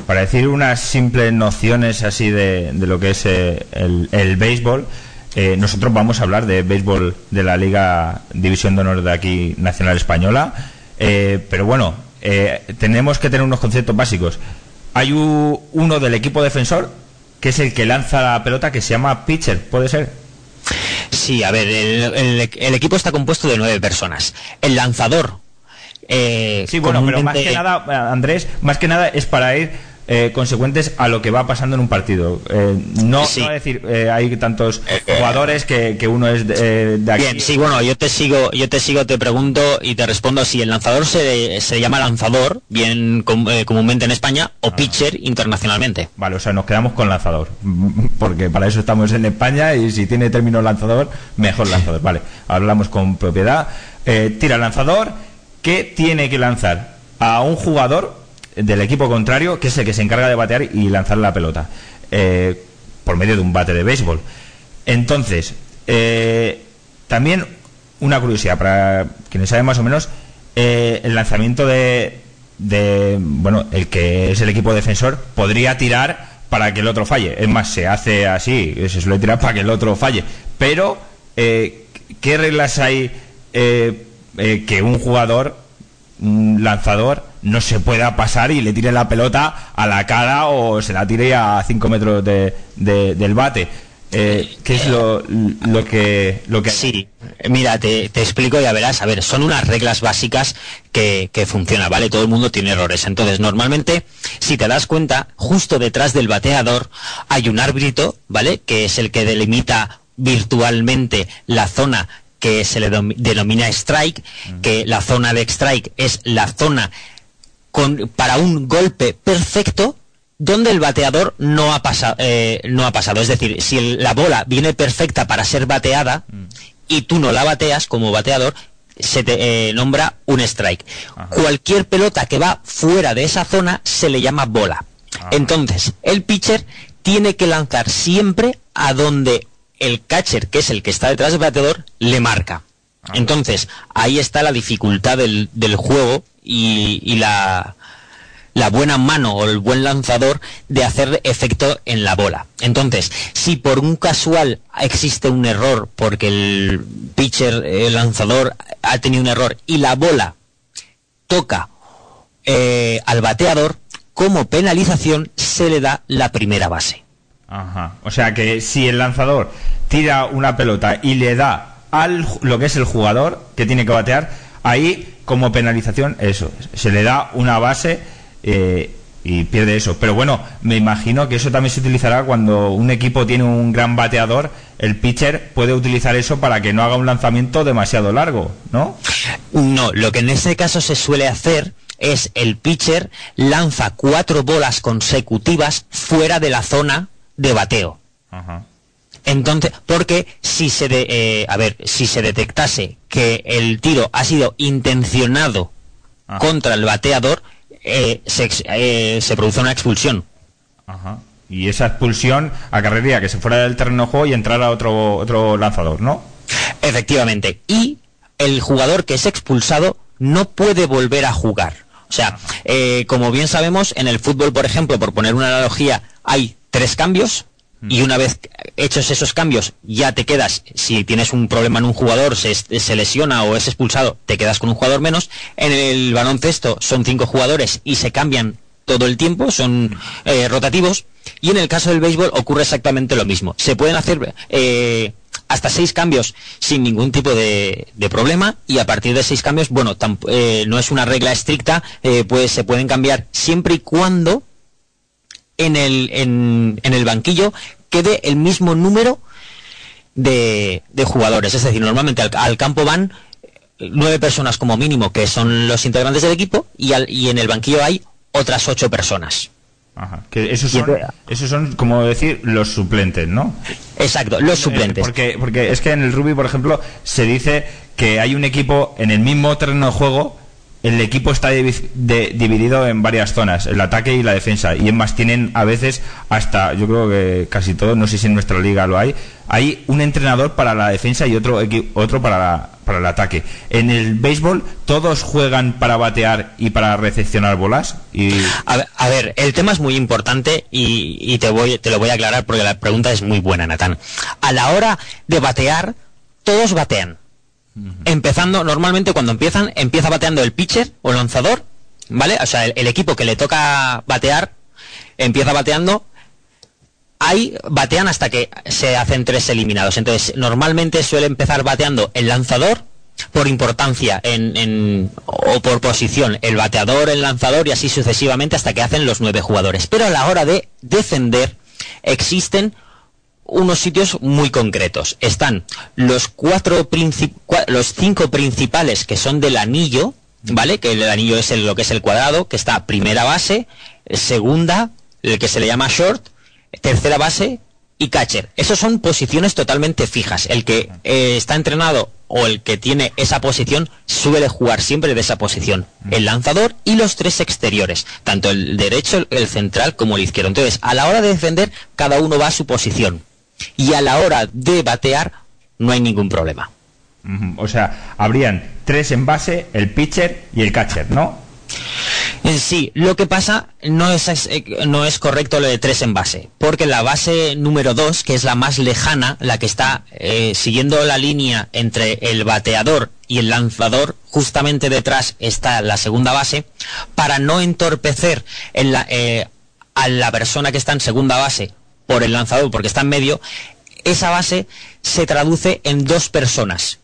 para decir unas simples nociones así de, de lo que es eh, el, el béisbol, eh, nosotros vamos a hablar de béisbol de la Liga División de Honor de aquí Nacional Española, pero bueno, tenemos que tener unos conceptos básicos. Hay u- uno del equipo defensor que es el que lanza la pelota que se llama pitcher, ¿puede ser? Sí, a ver, el, el- el equipo está compuesto de nueve personas. El lanzador. Eh, Sí, bueno, pero más que nada, Andrés, más que nada es para ir eh, consecuentes a lo que va pasando en un partido. Eh, no, Sí. no decir, eh, hay tantos jugadores que, que uno es de, eh, de aquí. Bien, sí, bueno, yo te sigo, yo te sigo, te pregunto y te respondo si el lanzador se, se llama lanzador, bien com- eh, comúnmente en España, Ah. o pitcher internacionalmente. Vale, o sea, nos quedamos con lanzador. Porque para eso estamos en España y si tiene término lanzador, mejor lanzador. Vale, hablamos con propiedad. Eh, tira lanzador que tiene que lanzar a un jugador del equipo contrario, que es el que se encarga de batear y lanzar la pelota. eh, por medio de un bate de béisbol. Entonces, eh, también una curiosidad para quienes saben más o menos, eh, el lanzamiento de, de, bueno, el que es el equipo defensor podría tirar para que el otro falle. Es más, se hace así, se suele tirar para que el otro falle. Pero, eh, ¿qué reglas hay eh, que un jugador, un lanzador, no se pueda pasar y le tire la pelota a la cara o se la tire a 5 metros de- de- del bate? Eh, ¿Qué es lo, lo que lo que Sí, mira, te, te explico y ya verás. A ver, son unas reglas básicas que, que funcionan, ¿vale? Todo el mundo tiene errores. Entonces, normalmente, si te das cuenta, justo detrás del bateador hay un árbitro, ¿vale? Que es el que delimita virtualmente la zona que se le denomina strike, que la zona de strike es la zona con, para un golpe perfecto donde el bateador no ha, pasado no ha pasado. Es decir, si el- la bola viene perfecta para ser bateada y tú no la bateas como bateador, se te eh, nombra un strike. Cualquier pelota que va fuera de esa zona se le llama bola. Entonces, el pitcher tiene que lanzar siempre a donde el catcher, que es el que está detrás del bateador, le marca. Entonces, ahí está la dificultad del, del juego y, y la, la buena mano o el buen lanzador de hacer efecto en la bola. Entonces, si por un casual existe un error porque el pitcher, el lanzador ha tenido un error y la bola toca eh, al bateador, como penalización se le da la primera base. Ajá. O sea que si el lanzador tira una pelota y le da al lo que es el jugador que tiene que batear, ahí como penalización eso, se le da una base eh, y pierde eso. Pero bueno, me imagino que eso también se utilizará cuando un equipo tiene un gran bateador, el pitcher puede utilizar eso para que no haga un lanzamiento demasiado largo, ¿no? No, lo que en ese caso se suele hacer es el pitcher lanza cuatro bolas consecutivas fuera de la zona de bateo. Ajá. Entonces, porque si se de- eh, a ver, si se detectase que el tiro ha sido intencionado Ah. contra el bateador, eh, se, eh, se produce una expulsión. Ajá. Y esa expulsión acarrearía que se fuera del terreno de juego y entrara otro otro lanzador, ¿no? Efectivamente. Y el jugador que es expulsado no puede volver a jugar. O sea, como bien sabemos, en el fútbol, por ejemplo, por poner una analogía, hay tres cambios. Y una vez hechos esos cambios, ya te quedas, si tienes un problema en un jugador, se, se lesiona o es expulsado, te quedas con un jugador menos. En el baloncesto son cinco jugadores y se cambian todo el tiempo, son eh, rotativos. Y en el caso del béisbol ocurre exactamente lo mismo. Se pueden hacer eh, hasta seis cambios sin ningún tipo de, de problema y a partir de seis cambios, bueno, eh, no es una regla estricta, eh, pues se pueden cambiar siempre y cuando en el, en, en el banquillo quede el mismo número de, de jugadores. Es decir, normalmente al, al campo van nueve personas como mínimo, que son los integrantes del equipo, y, al- y en el banquillo hay otras ocho personas. Ajá. Que esos son, esos son, como decir, los suplentes, ¿no? Exacto, los Eh, suplentes. porque, porque es que en el rugby, por ejemplo, se dice que hay un equipo en el mismo terreno de juego, el equipo está dividido en varias zonas, el ataque y la defensa. Y más, tienen a veces hasta, yo creo que casi todos, no sé si en nuestra liga lo hay, hay un entrenador para la defensa y otro, otro para, la- para el ataque. En el béisbol, todos juegan para batear y para recepcionar bolas. Y A ver, a ver, el tema es muy importante y, y te, voy, te lo voy a aclarar porque la pregunta es muy buena, Natán. A la hora de batear, todos batean. Empezando, normalmente cuando empiezan, empieza bateando el pitcher o el lanzador, ¿vale? O sea, el, el equipo que le toca batear, empieza bateando, ahí batean hasta que se hacen tres eliminados. Entonces, normalmente suele empezar bateando el lanzador por importancia en, en- o por posición, el bateador, el lanzador y así sucesivamente hasta que hacen los nueve jugadores. Pero a la hora de defender existen unos sitios muy concretos. Están los cuatro los cinco principales que son del anillo, ¿vale? Que el anillo es el- lo que es el cuadrado, que está primera base, segunda, el que se le llama short, tercera base y catcher. Esos son posiciones totalmente fijas. El que eh, está entrenado o el que tiene esa posición suele jugar siempre de esa posición. El lanzador y los tres exteriores, tanto el derecho, el- el central como el izquierdo. Entonces, a la hora de defender, cada uno va a su posición. Y a la hora de batear, no hay ningún problema. O sea, habrían tres en base, el pitcher y el catcher, ¿no? Eh, Sí, lo que pasa no es, eh, no es correcto lo de tres en base, porque la base número dos, que es la más lejana, la que está eh, siguiendo la línea entre el bateador y el lanzador, justamente detrás está la segunda base, para no entorpecer en la- eh, a la persona que está en segunda base por el lanzador, porque está en medio, esa base se traduce en dos personas.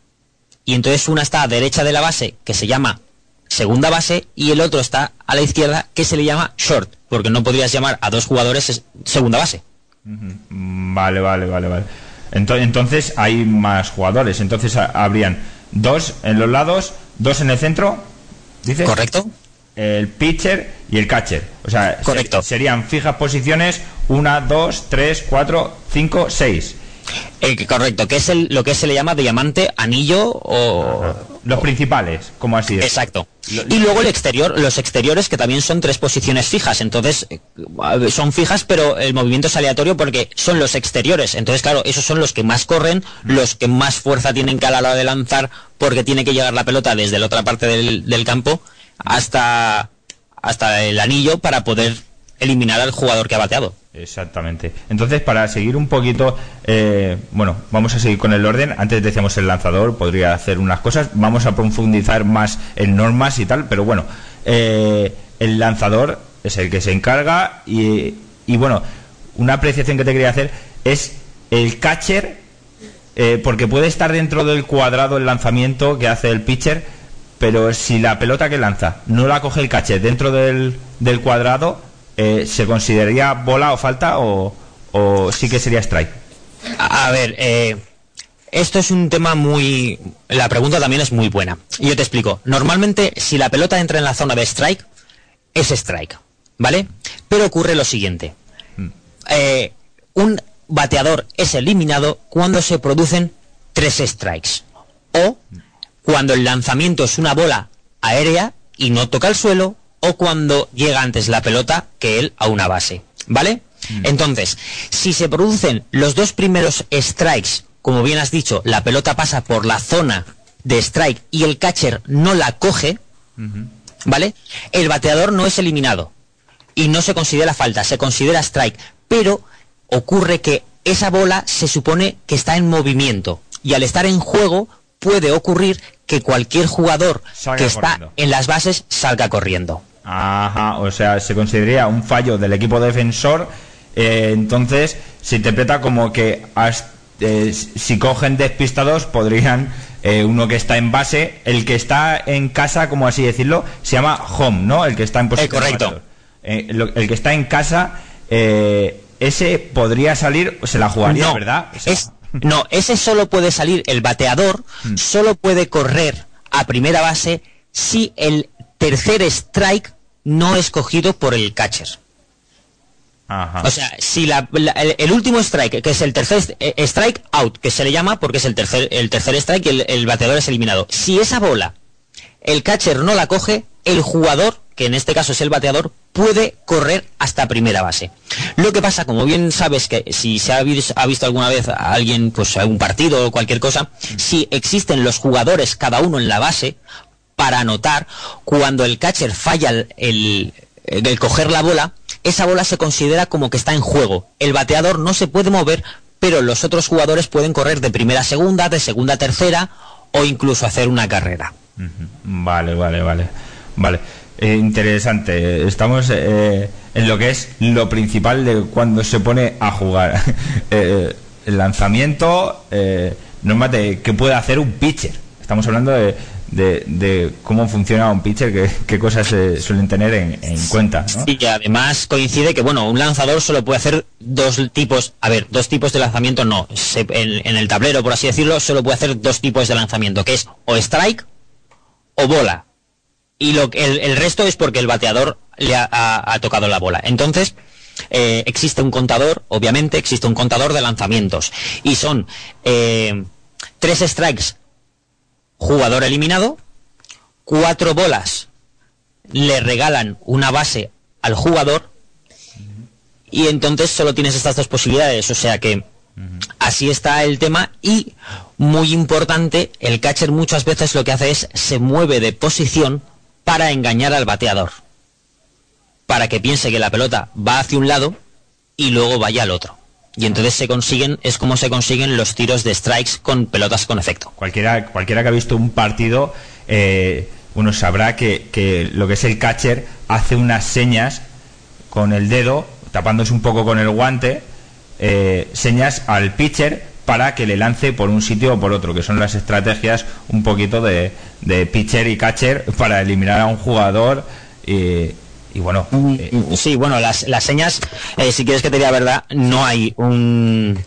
Y entonces una está a derecha de la base, que se llama segunda base, y el otro está a la izquierda, que se le llama short, porque no podrías llamar a dos jugadores es- segunda base. Vale, vale, vale, vale. Ento- Entonces hay más jugadores. Entonces ha- habrían dos en los lados, dos en el centro, dices. ¿Correcto? El pitcher y el catcher. O sea, se- Correcto. serían fijas posiciones una, dos, tres, cuatro, cinco, seis. Eh, que- correcto, que es el, lo que se le llama diamante, anillo o... Los principales, como así es. Exacto. Lo- Y luego el exterior, los exteriores que también son tres posiciones fijas, entonces eh, son fijas pero el movimiento es aleatorio porque son los exteriores, entonces claro, esos son los que más corren, los que más fuerza tienen que a la hora de lanzar porque tiene que llegar la pelota desde la otra parte del, del campo hasta, hasta el anillo para poder eliminar al jugador que ha bateado. Exactamente. Entonces, para seguir un poquito, eh, bueno, vamos a seguir con el orden. Antes decíamos el lanzador, podría hacer unas cosas. Vamos a profundizar más en normas y tal, pero bueno, eh, el lanzador es el que se encarga y, y bueno, una apreciación que te quería hacer es el catcher, eh, porque puede estar dentro del cuadrado el lanzamiento que hace el pitcher, pero si la pelota que lanza no la coge el catcher dentro del, del cuadrado, eh, ¿se consideraría bola o falta o, o sí que sería strike? A, ver, eh, esto es un tema muy... La pregunta también es muy buena. Y yo te explico. Normalmente, si la pelota entra en la zona de strike, es strike, ¿vale? Pero ocurre lo siguiente. Eh, un bateador es eliminado cuando se producen tres strikes. O cuando el lanzamiento es una bola aérea y no toca el suelo, o cuando llega antes la pelota que él a una base. ¿Vale? Entonces, si se producen los dos primeros strikes, como bien has dicho, la pelota pasa por la zona de strike y el catcher no la coge, ¿vale? El bateador no es eliminado y no se considera falta, se considera strike, pero ocurre que esa bola se supone que está en movimiento y al estar en juego puede ocurrir que cualquier jugador Salga que está en las bases salga corriendo. Ajá, o sea, se consideraría un fallo del equipo defensor, eh, entonces se interpreta como que has- eh, si cogen despistados podrían, eh, uno que está en base, el que está en casa, como así decirlo, se llama home, ¿no? El que está en posición. correcto. lo- el que está en casa, eh, ese podría salir, se la jugaría, no, ¿verdad? O sea, es- no, ese solo puede salir, el bateador Mm. solo puede correr a primera base si el tercer strike no es cogido por el catcher. Ajá. O sea, si la- la- el, el último strike, que es el tercer eh, strike out, que se le llama porque es el tercer, el tercer strike y el, el bateador es eliminado. Si esa bola el catcher no la coge, el jugador, que en este caso es el bateador, puede correr hasta primera base. Lo que pasa, como bien sabes que si se ha, vis- ha visto alguna vez a alguien, pues a un partido o cualquier cosa, si existen los jugadores cada uno en la base, para anotar, cuando el catcher falla el, el- el coger la bola, esa bola se considera como que está en juego. El bateador no se puede mover, pero los otros jugadores pueden correr de primera a segunda, de segunda a tercera o incluso hacer una carrera. Vale, vale, vale. Vale. Eh, interesante. Estamos eh, en lo que es lo principal de cuando se pone a jugar. Eh, el lanzamiento, normas de qué puede hacer un pitcher. Estamos hablando de, cómo funciona un pitcher, qué, cosas se suelen tener en, en cuenta. Y además coincide que, bueno, un lanzador solo puede hacer dos tipos, a ver, dos tipos de lanzamiento no. Se- en, en el tablero, por así decirlo, solo puede hacer dos tipos de lanzamiento, que es o strike o bola. Y lo, que- el, el resto es porque el bateador le ha, ha- ha tocado la bola. Entonces, eh, existe un contador, obviamente, existe un contador de lanzamientos. Y son eh, tres strikes, jugador eliminado, cuatro bolas, le regalan una base al jugador y entonces solo tienes estas dos posibilidades. O sea que así está el tema y muy importante, el catcher muchas veces lo que hace es se mueve de posición para engañar al bateador. para que piense que la pelota va hacia un lado y luego vaya al otro. Y entonces se consiguen, es como se consiguen los tiros de strikes con pelotas con efecto. Cualquiera, cualquiera que ha visto un partido, eh, uno sabrá que, que lo que es el catcher hace unas señas con el dedo, tapándose un poco con el guante, eh, señas al pitcher para que le lance por un sitio o por otro, que son las estrategias un poquito de, de pitcher y catcher para eliminar a un jugador. Y, y bueno, eh, Mm, Sí, bueno, las, las señas, eh, si quieres que te diga la verdad, no hay un,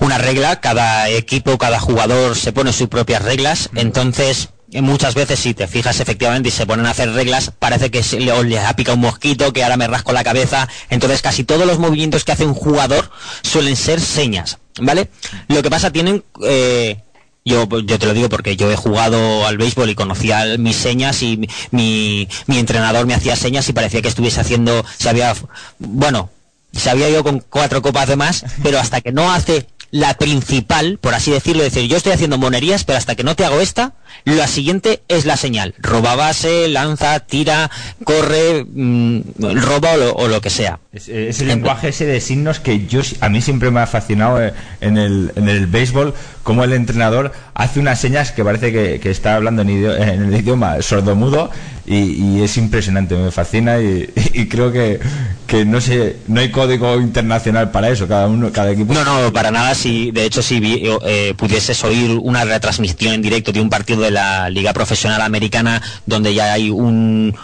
una regla, cada equipo, cada jugador se pone sus propias reglas, entonces muchas veces si te fijas efectivamente y se ponen a hacer reglas, parece que se le, ha picado un mosquito, que ahora me rasco la cabeza, entonces casi todos los movimientos que hace un jugador suelen ser señas, ¿vale? Lo que pasa tienen... eh, yo, yo te lo digo porque yo he jugado al béisbol y conocía mis señas y mi, mi, mi entrenador me hacía señas y parecía que estuviese haciendo, se había, bueno, se había ido con cuatro copas de más, pero hasta que no hace la principal, por así decirlo, decir, yo estoy haciendo monerías, pero hasta que no te hago esta, la siguiente es la señal. Roba base, lanza, tira, corre, mm, roba o lo, o lo que sea. Es, es el lenguaje ese de signos que yo a mí siempre me ha fascinado eh, en el, en el béisbol, como el entrenador hace unas señas que parece que, que está hablando en, idio- en el idioma sordomudo y, y es impresionante, me fascina y, y creo que, que no sé, no hay código internacional para eso, cada uno, cada equipo. No, no, para nada. Si de hecho, si eh, pudieses oír una retransmisión en directo de un partido de la Liga Profesional Americana, donde ya hay un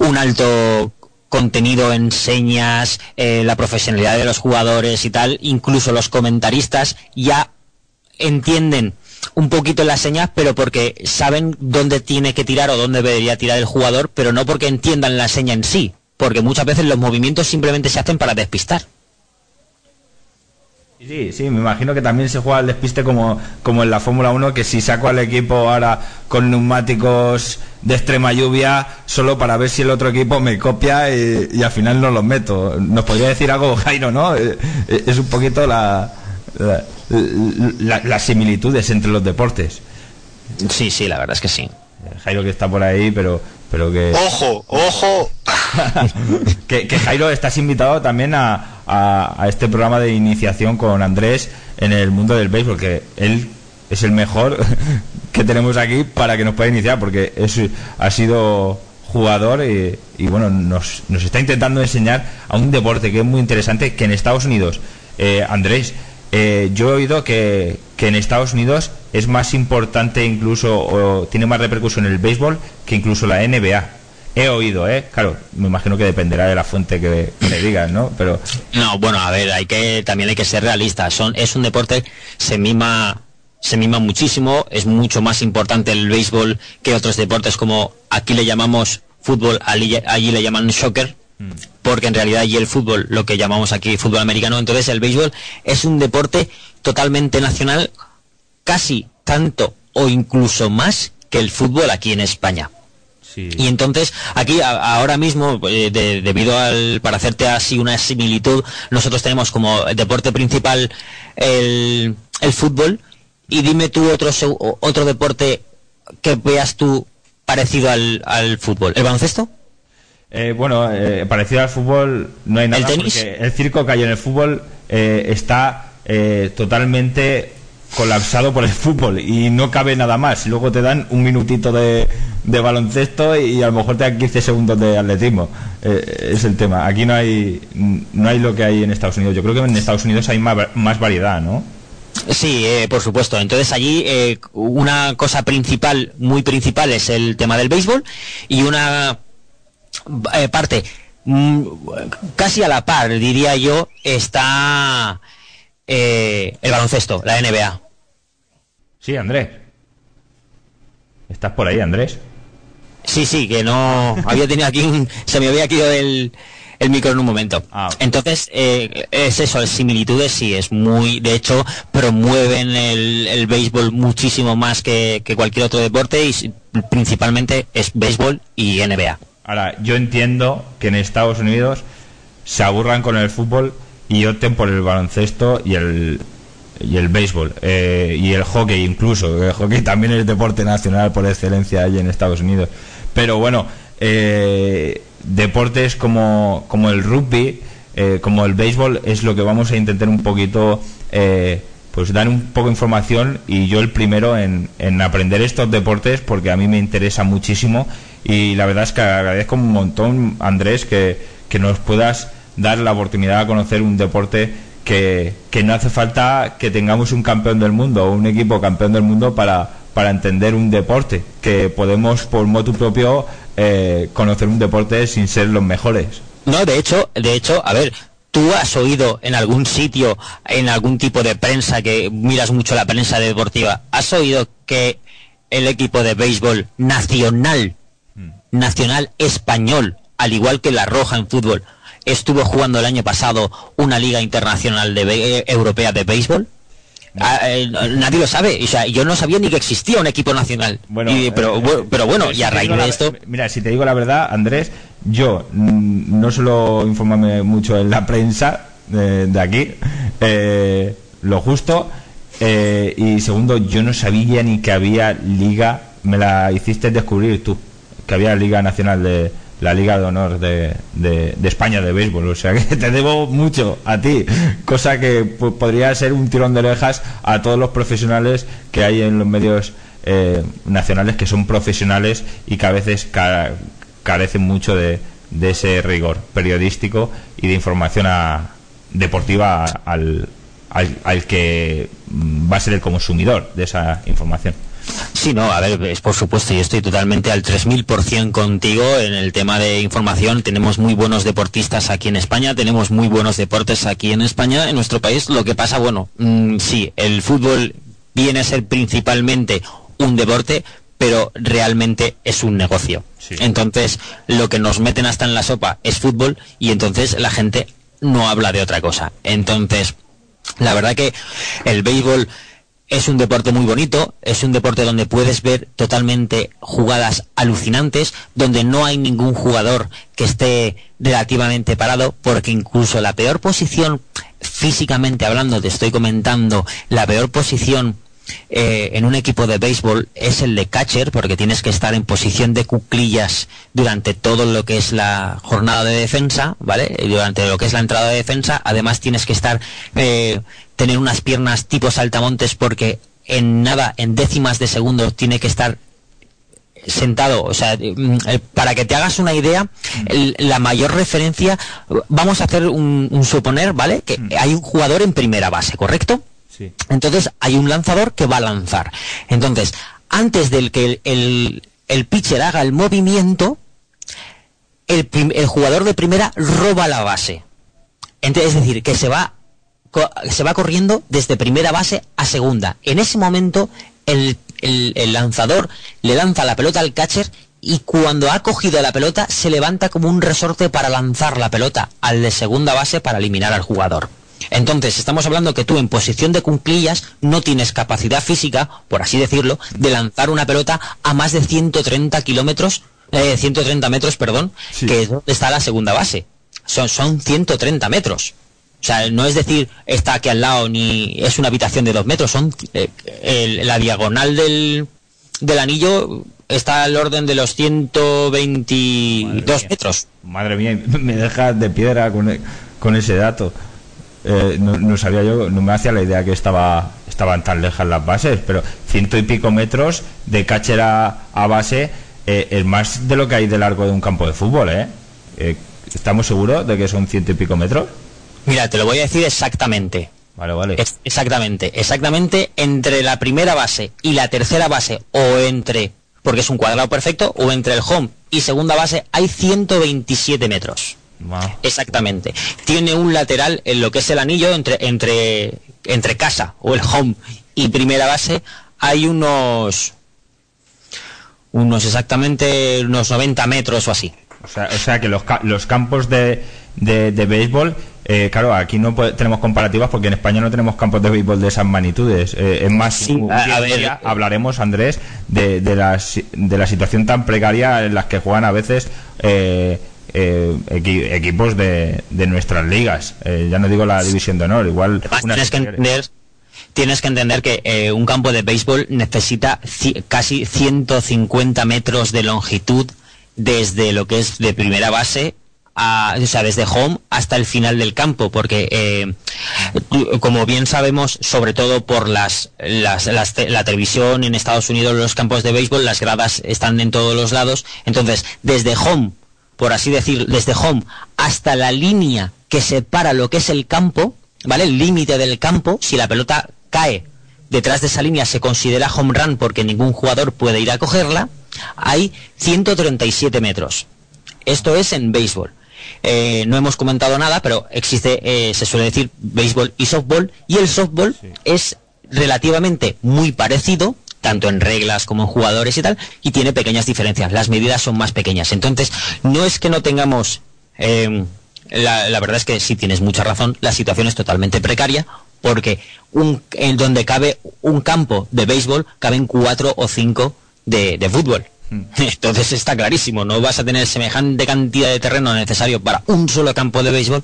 un alto contenido en señas, eh, la profesionalidad de los jugadores y tal, incluso los comentaristas ya entienden un poquito las señas, pero porque saben dónde tiene que tirar o dónde debería tirar el jugador, pero no porque entiendan la seña en sí, porque muchas veces los movimientos simplemente se hacen para despistar. Sí, sí, me imagino que también se juega al despiste como, como en la Fórmula 1, que si saco al equipo ahora con neumáticos de extrema lluvia, solo para ver si el otro equipo me copia y, y al final no los meto. Nos podría decir algo, Jairo, ¿no? Eh, eh, Es un poquito la, la- la- las similitudes entre los deportes. Sí, sí, la verdad es que sí. Jairo que está por ahí, pero, pero que... Ojo, ojo. que, que Jairo estás invitado también a, a- a este programa de iniciación con Andrés en el mundo del béisbol, que él es el mejor que tenemos aquí para que nos pueda iniciar, porque es, ha sido jugador y, y, bueno, nos, nos está intentando enseñar a un deporte que es muy interesante, que en Estados Unidos, eh, Andrés, eh, yo he oído que, que en Estados Unidos es más importante incluso, o tiene más repercusión el béisbol que incluso la NBA. He oído, ¿eh? Claro, me imagino que dependerá de la fuente que, que le digas, ¿no? Pero No, bueno, a ver, hay que también hay que ser realistas. Son es un deporte se mima se mima muchísimo, es mucho más importante el béisbol que otros deportes como aquí le llamamos fútbol, allí, allí le llaman soccer, porque en realidad allí el fútbol, lo que llamamos aquí fútbol americano, entonces el béisbol es un deporte totalmente nacional, casi tanto o incluso más que el fútbol aquí en España. Sí. Y entonces, aquí a- ahora mismo, eh, de- debido al, para hacerte así una similitud, nosotros tenemos como deporte principal el, el fútbol. Y dime tú otro, otro deporte que veas tú parecido al, al fútbol. ¿El baloncesto? Eh, bueno, eh, parecido al fútbol no hay nada ¿El tenis? porque el circo que hay en el fútbol eh, está eh, totalmente colapsado por el fútbol y no cabe nada más. Luego te dan un minutito de, de baloncesto y a lo mejor te dan 15 segundos de atletismo. Eh, es el tema. Aquí no hay no hay lo que hay en Estados Unidos. Yo creo que en Estados Unidos hay más, más variedad, ¿no? Sí, eh, por supuesto. Entonces allí eh, una cosa principal, muy principal, es el tema del béisbol y una eh, parte mm, casi a la par, diría yo, está eh, el baloncesto, la NBA. Sí, Andrés. ¿Estás por ahí, Andrés? Sí, sí, que no había tenido aquí un, se me había quedado el, el micro en un momento. Ah. Entonces, eh, es eso, las similitudes sí, es muy, de hecho, promueven el, el béisbol muchísimo más que, que cualquier otro deporte y principalmente es béisbol y NBA. Ahora, yo entiendo que en Estados Unidos se aburran con el fútbol y opten por el baloncesto y el y el béisbol eh, y el hockey incluso el hockey también es deporte nacional por excelencia allí en Estados Unidos pero bueno eh, deportes como, como el rugby, eh, como el béisbol, es lo que vamos a intentar un poquito, eh, pues dar un poco de información y yo el primero en, en aprender estos deportes porque a mí me interesa muchísimo y la verdad es que agradezco un montón, Andrés, que, que nos puedas dar la oportunidad de conocer un deporte que, que no hace falta que tengamos un campeón del mundo o un equipo campeón del mundo para, para entender un deporte, que podemos por motu propio eh, conocer un deporte sin ser los mejores. No, de hecho, de hecho, a ver, ¿tú has oído en algún sitio, en algún tipo de prensa que miras mucho la prensa deportiva, has oído que el equipo de béisbol nacional, nacional español, al igual que la Roja en fútbol, estuvo jugando el año pasado una liga internacional de eh, europea de béisbol? Ah, eh, nadie lo sabe, o sea, yo no sabía ni que existía un equipo nacional. Y- pero, eh, pero bueno, si y a raíz de la- esto, Mira, si te digo la verdad, Andrés, yo mm, no suelo informarme mucho en la prensa eh, de aquí, eh, lo justo, y segundo, yo no sabía ni que había liga, me la hiciste descubrir tú, que había Liga Nacional de la Liga de Honor de, de- España de béisbol, o sea que te debo mucho a ti, cosa que podría ser un tirón de orejas a todos los profesionales que hay en los medios eh, nacionales que son profesionales y que a veces ca- carecen mucho de, de ese rigor periodístico y de información a- deportiva al, al, al que mm, va a ser el consumidor de esa información. Sí, no, a ver, es por supuesto, yo estoy totalmente al 3000% contigo en el tema de información. Tenemos muy buenos deportistas aquí en España, tenemos muy buenos deportes aquí en España, en nuestro país. Lo que pasa, bueno, mm, sí, el fútbol viene a ser principalmente un deporte, pero realmente es un negocio. Sí. Entonces, lo que nos meten hasta en la sopa es fútbol y entonces la gente no habla de otra cosa. Entonces, la verdad que el béisbol es un deporte muy bonito, es un deporte donde puedes ver totalmente jugadas alucinantes, donde no hay ningún jugador que esté relativamente parado, porque incluso la peor posición, físicamente hablando, te estoy comentando, la peor posición eh, en un equipo de béisbol es el de catcher, porque tienes que estar en posición de cuclillas durante todo lo que es la jornada de defensa, ¿vale? Y Durante lo que es la entrada de defensa, además tienes que estar, eh, tener unas piernas tipo saltamontes, porque en nada, en décimas de segundo, tiene que estar sentado, o sea, mm, eh, para que te hagas una idea, la mayor referencia, vamos a hacer un, un suponer, ¿vale? Que hay un jugador en primera base, ¿correcto? Entonces hay un lanzador que va a lanzar. Entonces, antes del que el, el, el pitcher haga el movimiento, el, el jugador de primera roba la base. Ent- es decir, que se va, se va corriendo desde primera base a segunda. En ese momento, el, el- el lanzador le lanza la pelota al catcher y cuando ha cogido la pelota, se levanta como un resorte para lanzar la pelota al de segunda base para eliminar al jugador. Entonces, estamos hablando que tú en posición de cunclillas no tienes capacidad física, por así decirlo, de lanzar una pelota a más de 130 kilómetros, eh, 130 metros, perdón, Sí. que es donde está la segunda base. Son, son 130 metros. O sea, no es decir, está aquí al lado ni es una habitación de dos metros, son eh, el- la diagonal del, del anillo está al orden de los 122 Madre mía. metros. Madre mía, me dejas de piedra con, con ese dato. Eh, no, no sabía yo, no me hacía la idea que estaba estaban tan lejas las bases, pero ciento y pico metros de catcher a, a base eh, es más de lo que hay de largo de un campo de fútbol, ¿eh? Eh, ¿Estamos seguros de que son ciento y pico metros? Mira, te lo voy a decir exactamente. Vale, vale. Es- exactamente, exactamente entre la primera base y la tercera base o entre, porque es un cuadrado perfecto, o entre el home y segunda base hay 127 metros. Exactamente. Tiene un lateral en lo que es el anillo entre, entre, entre casa o el home y primera base. Hay unos, unos exactamente unos 90 metros o así. O sea, o sea que los, los campos de, de, de béisbol, eh, claro, aquí no puede- tenemos comparativas porque en España no tenemos campos de béisbol de esas magnitudes. Eh, es más, Sí, a- ver, hablaremos, Andrés, de, de, la, de la situación tan precaria en las que juegan a veces eh, eh, equi- equipos de, de nuestras ligas. Eh, ya no digo la división de honor, igual. Además, unas tienes que entender, tienes que entender que eh, un campo de béisbol necesita casi 150 metros de longitud desde lo que es de primera base a- o sea, desde home hasta el final del campo, porque eh, como bien sabemos, sobre todo por las, las- las te- la televisión en Estados Unidos, los campos de béisbol, las gradas están en todos los lados, entonces desde home, por así decir, desde home hasta la línea que separa lo que es el campo, ¿vale? El límite del campo, si la pelota cae detrás de esa línea se considera home run porque ningún jugador puede ir a cogerla, hay 137 metros. Esto es en béisbol. Eh, no hemos comentado nada, pero existe, eh, se suele decir béisbol y softball, y el softball es relativamente muy parecido, tanto en reglas como en jugadores y tal, y tiene pequeñas diferencias. Las medidas son más pequeñas. Entonces, no es que no tengamos, eh, la, la verdad es que sí tienes mucha razón, la situación es totalmente precaria, porque un, en donde cabe un campo de béisbol, caben cuatro o cinco de, de fútbol. Entonces está clarísimo, no vas a tener semejante cantidad de terreno necesario para un solo campo de béisbol.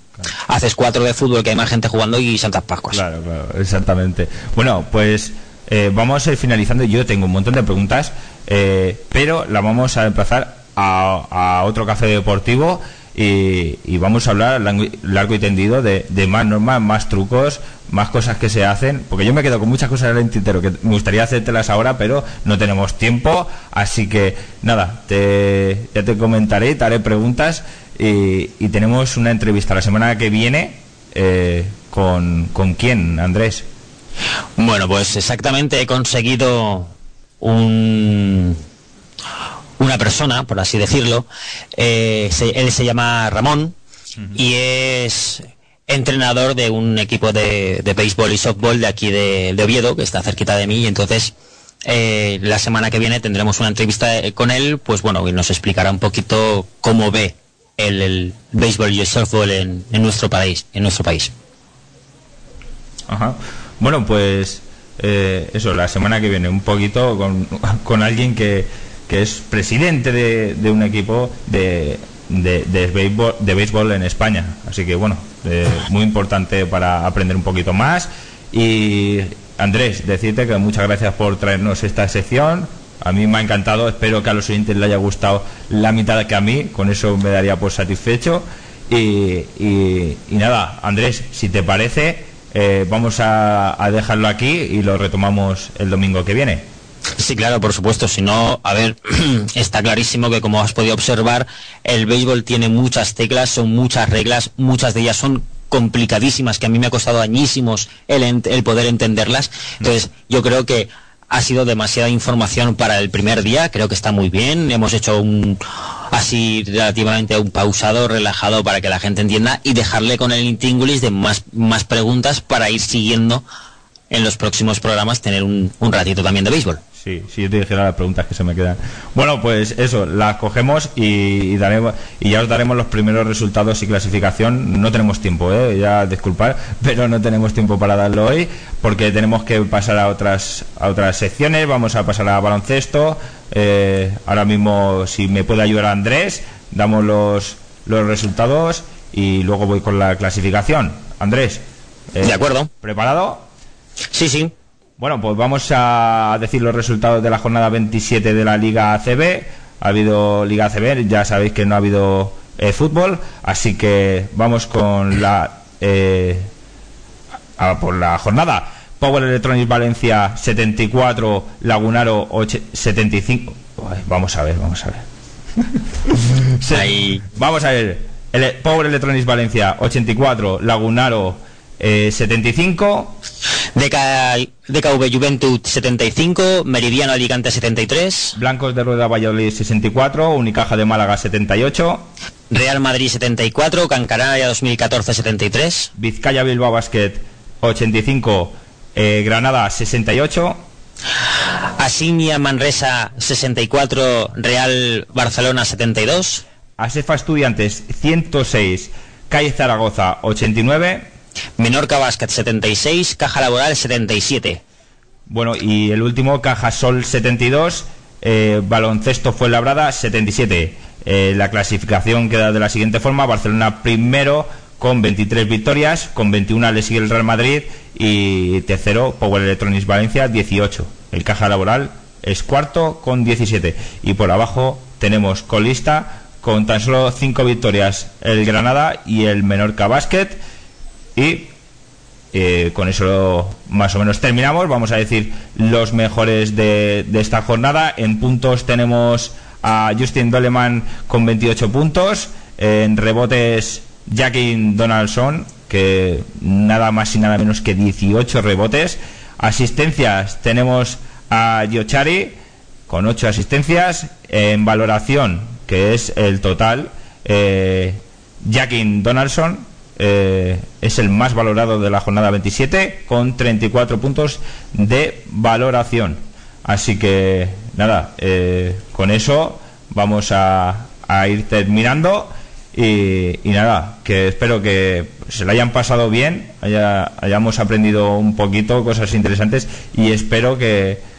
Haces cuatro de fútbol que hay más gente jugando y Santas Pascuas. Claro, claro, exactamente. Bueno, pues eh, vamos a ir finalizando. Yo tengo un montón de preguntas, eh, pero la vamos a empezar a, otro café deportivo y, vamos a hablar largo, y tendido de, más normas, más trucos, más cosas que se hacen, porque yo me quedo con muchas cosas en el tintero que me gustaría hacértelas ahora, pero no tenemos tiempo, así que nada, te, ya te comentaré, te haré preguntas y, y tenemos una entrevista la semana que viene eh, con, con quién, Andrés. Bueno, pues exactamente he conseguido un una persona, por así decirlo. Eh, se- él se llama Ramón y es entrenador de un equipo de, de béisbol y softball de aquí de, de Oviedo, que está cerquita de mí, y entonces eh, la semana que viene tendremos una entrevista eh, con él, pues bueno, y nos explicará un poquito cómo ve el, el béisbol y el softball en, en nuestro país, en nuestro país. Ajá. Bueno, pues eh, eso, la semana que viene un poquito con, con alguien que, que es presidente de, de un equipo de, de, de béisbol, en España. Así que bueno, eh, muy importante para aprender un poquito más. Y Andrés, decirte que muchas gracias por traernos esta sección. A mí me ha encantado, espero que a los oyentes le haya gustado la mitad que a mí, con eso me daría por satisfecho. Y- y nada, Andrés, si te parece, eh, vamos a, a dejarlo aquí y lo retomamos el domingo que viene. Sí, claro, por supuesto. Si no, a ver, está clarísimo que como has podido observar, el béisbol tiene muchas teclas, son muchas reglas, muchas de ellas son complicadísimas, que a mí me ha costado añísimos el, el poder entenderlas. Entonces, yo creo que ha sido demasiada información para el primer día, creo que está muy bien. Hemos hecho un así relativamente un pausado, relajado para que la gente entienda y dejarle con el intríngulis de más, más preguntas para ir siguiendo en los próximos programas tener un, un ratito también de béisbol. Sí, yo te dijera las preguntas que se me quedan. Bueno, pues eso, las cogemos y, y daremos, y ya os daremos los primeros resultados y clasificación. No tenemos tiempo, ¿eh? ya disculpar, pero no tenemos tiempo para darlo hoy porque tenemos que pasar a otras, a otras secciones. Vamos a pasar a baloncesto. Eh, ahora mismo, si me puede ayudar Andrés, damos los, los resultados y luego voy con la clasificación. Andrés. eh, De acuerdo. ¿Preparado? Sí, sí. Bueno, pues vamos a decir los resultados de la jornada 27 de la Liga ACB. Ha habido Liga ACB, ya sabéis que no ha habido eh, fútbol, así que vamos con la eh, a por la jornada. Power Electronics Valencia 74, Lagunaro 8 75. Ay, vamos a ver, vamos a ver. Ahí. Vamos a ver. El Power Electronics Valencia 84, Lagunaro eh, 75. DK, DKV Juventud 75, Meridiano Alicante 73, Blancos de Rueda Valladolid 64, Unicaja de Málaga 78, Real Madrid 74, Cancanaria 2014 73, Vizcaya Bilbao Basket 85, eh, Granada 68, Asinia Manresa 64, Real Barcelona 72, Asefa Estudiantes 106, Calle Zaragoza 89, Menorca Basket 76, Caja Laboral 77. bueno, y el último Caja Sol 72, eh, Baloncesto Fuenlabrada 77. Eh, la clasificación queda de la siguiente forma, Barcelona primero con 23 victorias, con 21 le sigue el Real Madrid y tercero Power Electronics Valencia 18. El Caja Laboral es cuarto con 17 y por abajo tenemos colista con tan solo 5 victorias el Granada y el Menorca Basket. Y eh, con eso más o menos terminamos. Vamos a decir los mejores de, esta jornada. En puntos tenemos a Justin Doleman con 28 puntos. En rebotes, Jackin Donaldson, que nada más y nada menos que 18 rebotes. Asistencias, tenemos a Yochari con 8 asistencias. En valoración, que es el total, eh, Donaldson eh, es el más valorado de la jornada 27 con 34 puntos de valoración. Así que nada, eh, con eso vamos a, a ir terminando. Y, nada, que espero que se lo hayan pasado bien, haya, hayamos aprendido un poquito, cosas interesantes y espero que,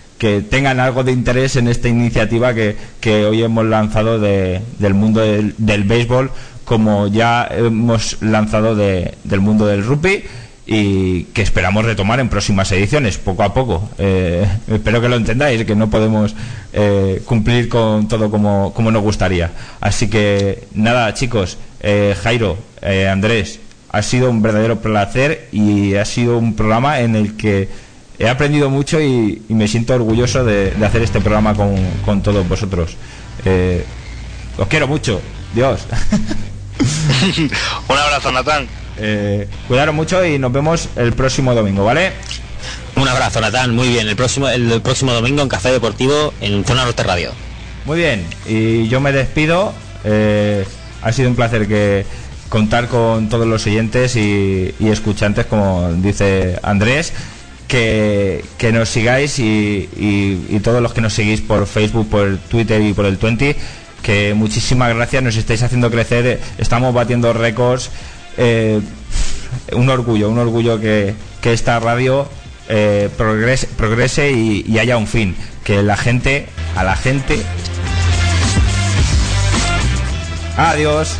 tengan algo de interés en esta iniciativa que, que hoy hemos lanzado de, del mundo del, del, béisbol, como ya hemos lanzado de, del mundo del rugby y que esperamos retomar en próximas ediciones, poco a poco. Eh, espero que lo entendáis, que no podemos eh, cumplir con todo como, como, nos gustaría. Así que nada, chicos, eh, Jairo, Andrés, ha sido un verdadero placer y ha sido un programa en el que he aprendido mucho y, me siento orgulloso de, de, hacer este programa con, con todos vosotros. os quiero mucho. Dios. un abrazo, Natán. Eh, cuidaros mucho y nos vemos el próximo domingo, ¿vale? Un abrazo, Natán. Muy bien. El próximo, el próximo domingo en Café Deportivo en Zona Norte Radio. Muy bien. Y yo me despido. Eh, ha sido un placer que contar con todos los oyentes y, y escuchantes, como dice Andrés. Que, que nos sigáis y, y, y, todos los que nos seguís por Facebook, por Twitter y por el 20, que muchísimas gracias, nos estáis haciendo crecer, estamos batiendo récords, eh, un orgullo, un orgullo que, que esta radio eh, progrese, progrese y, y, haya un fin, que la gente, a la gente... Adiós.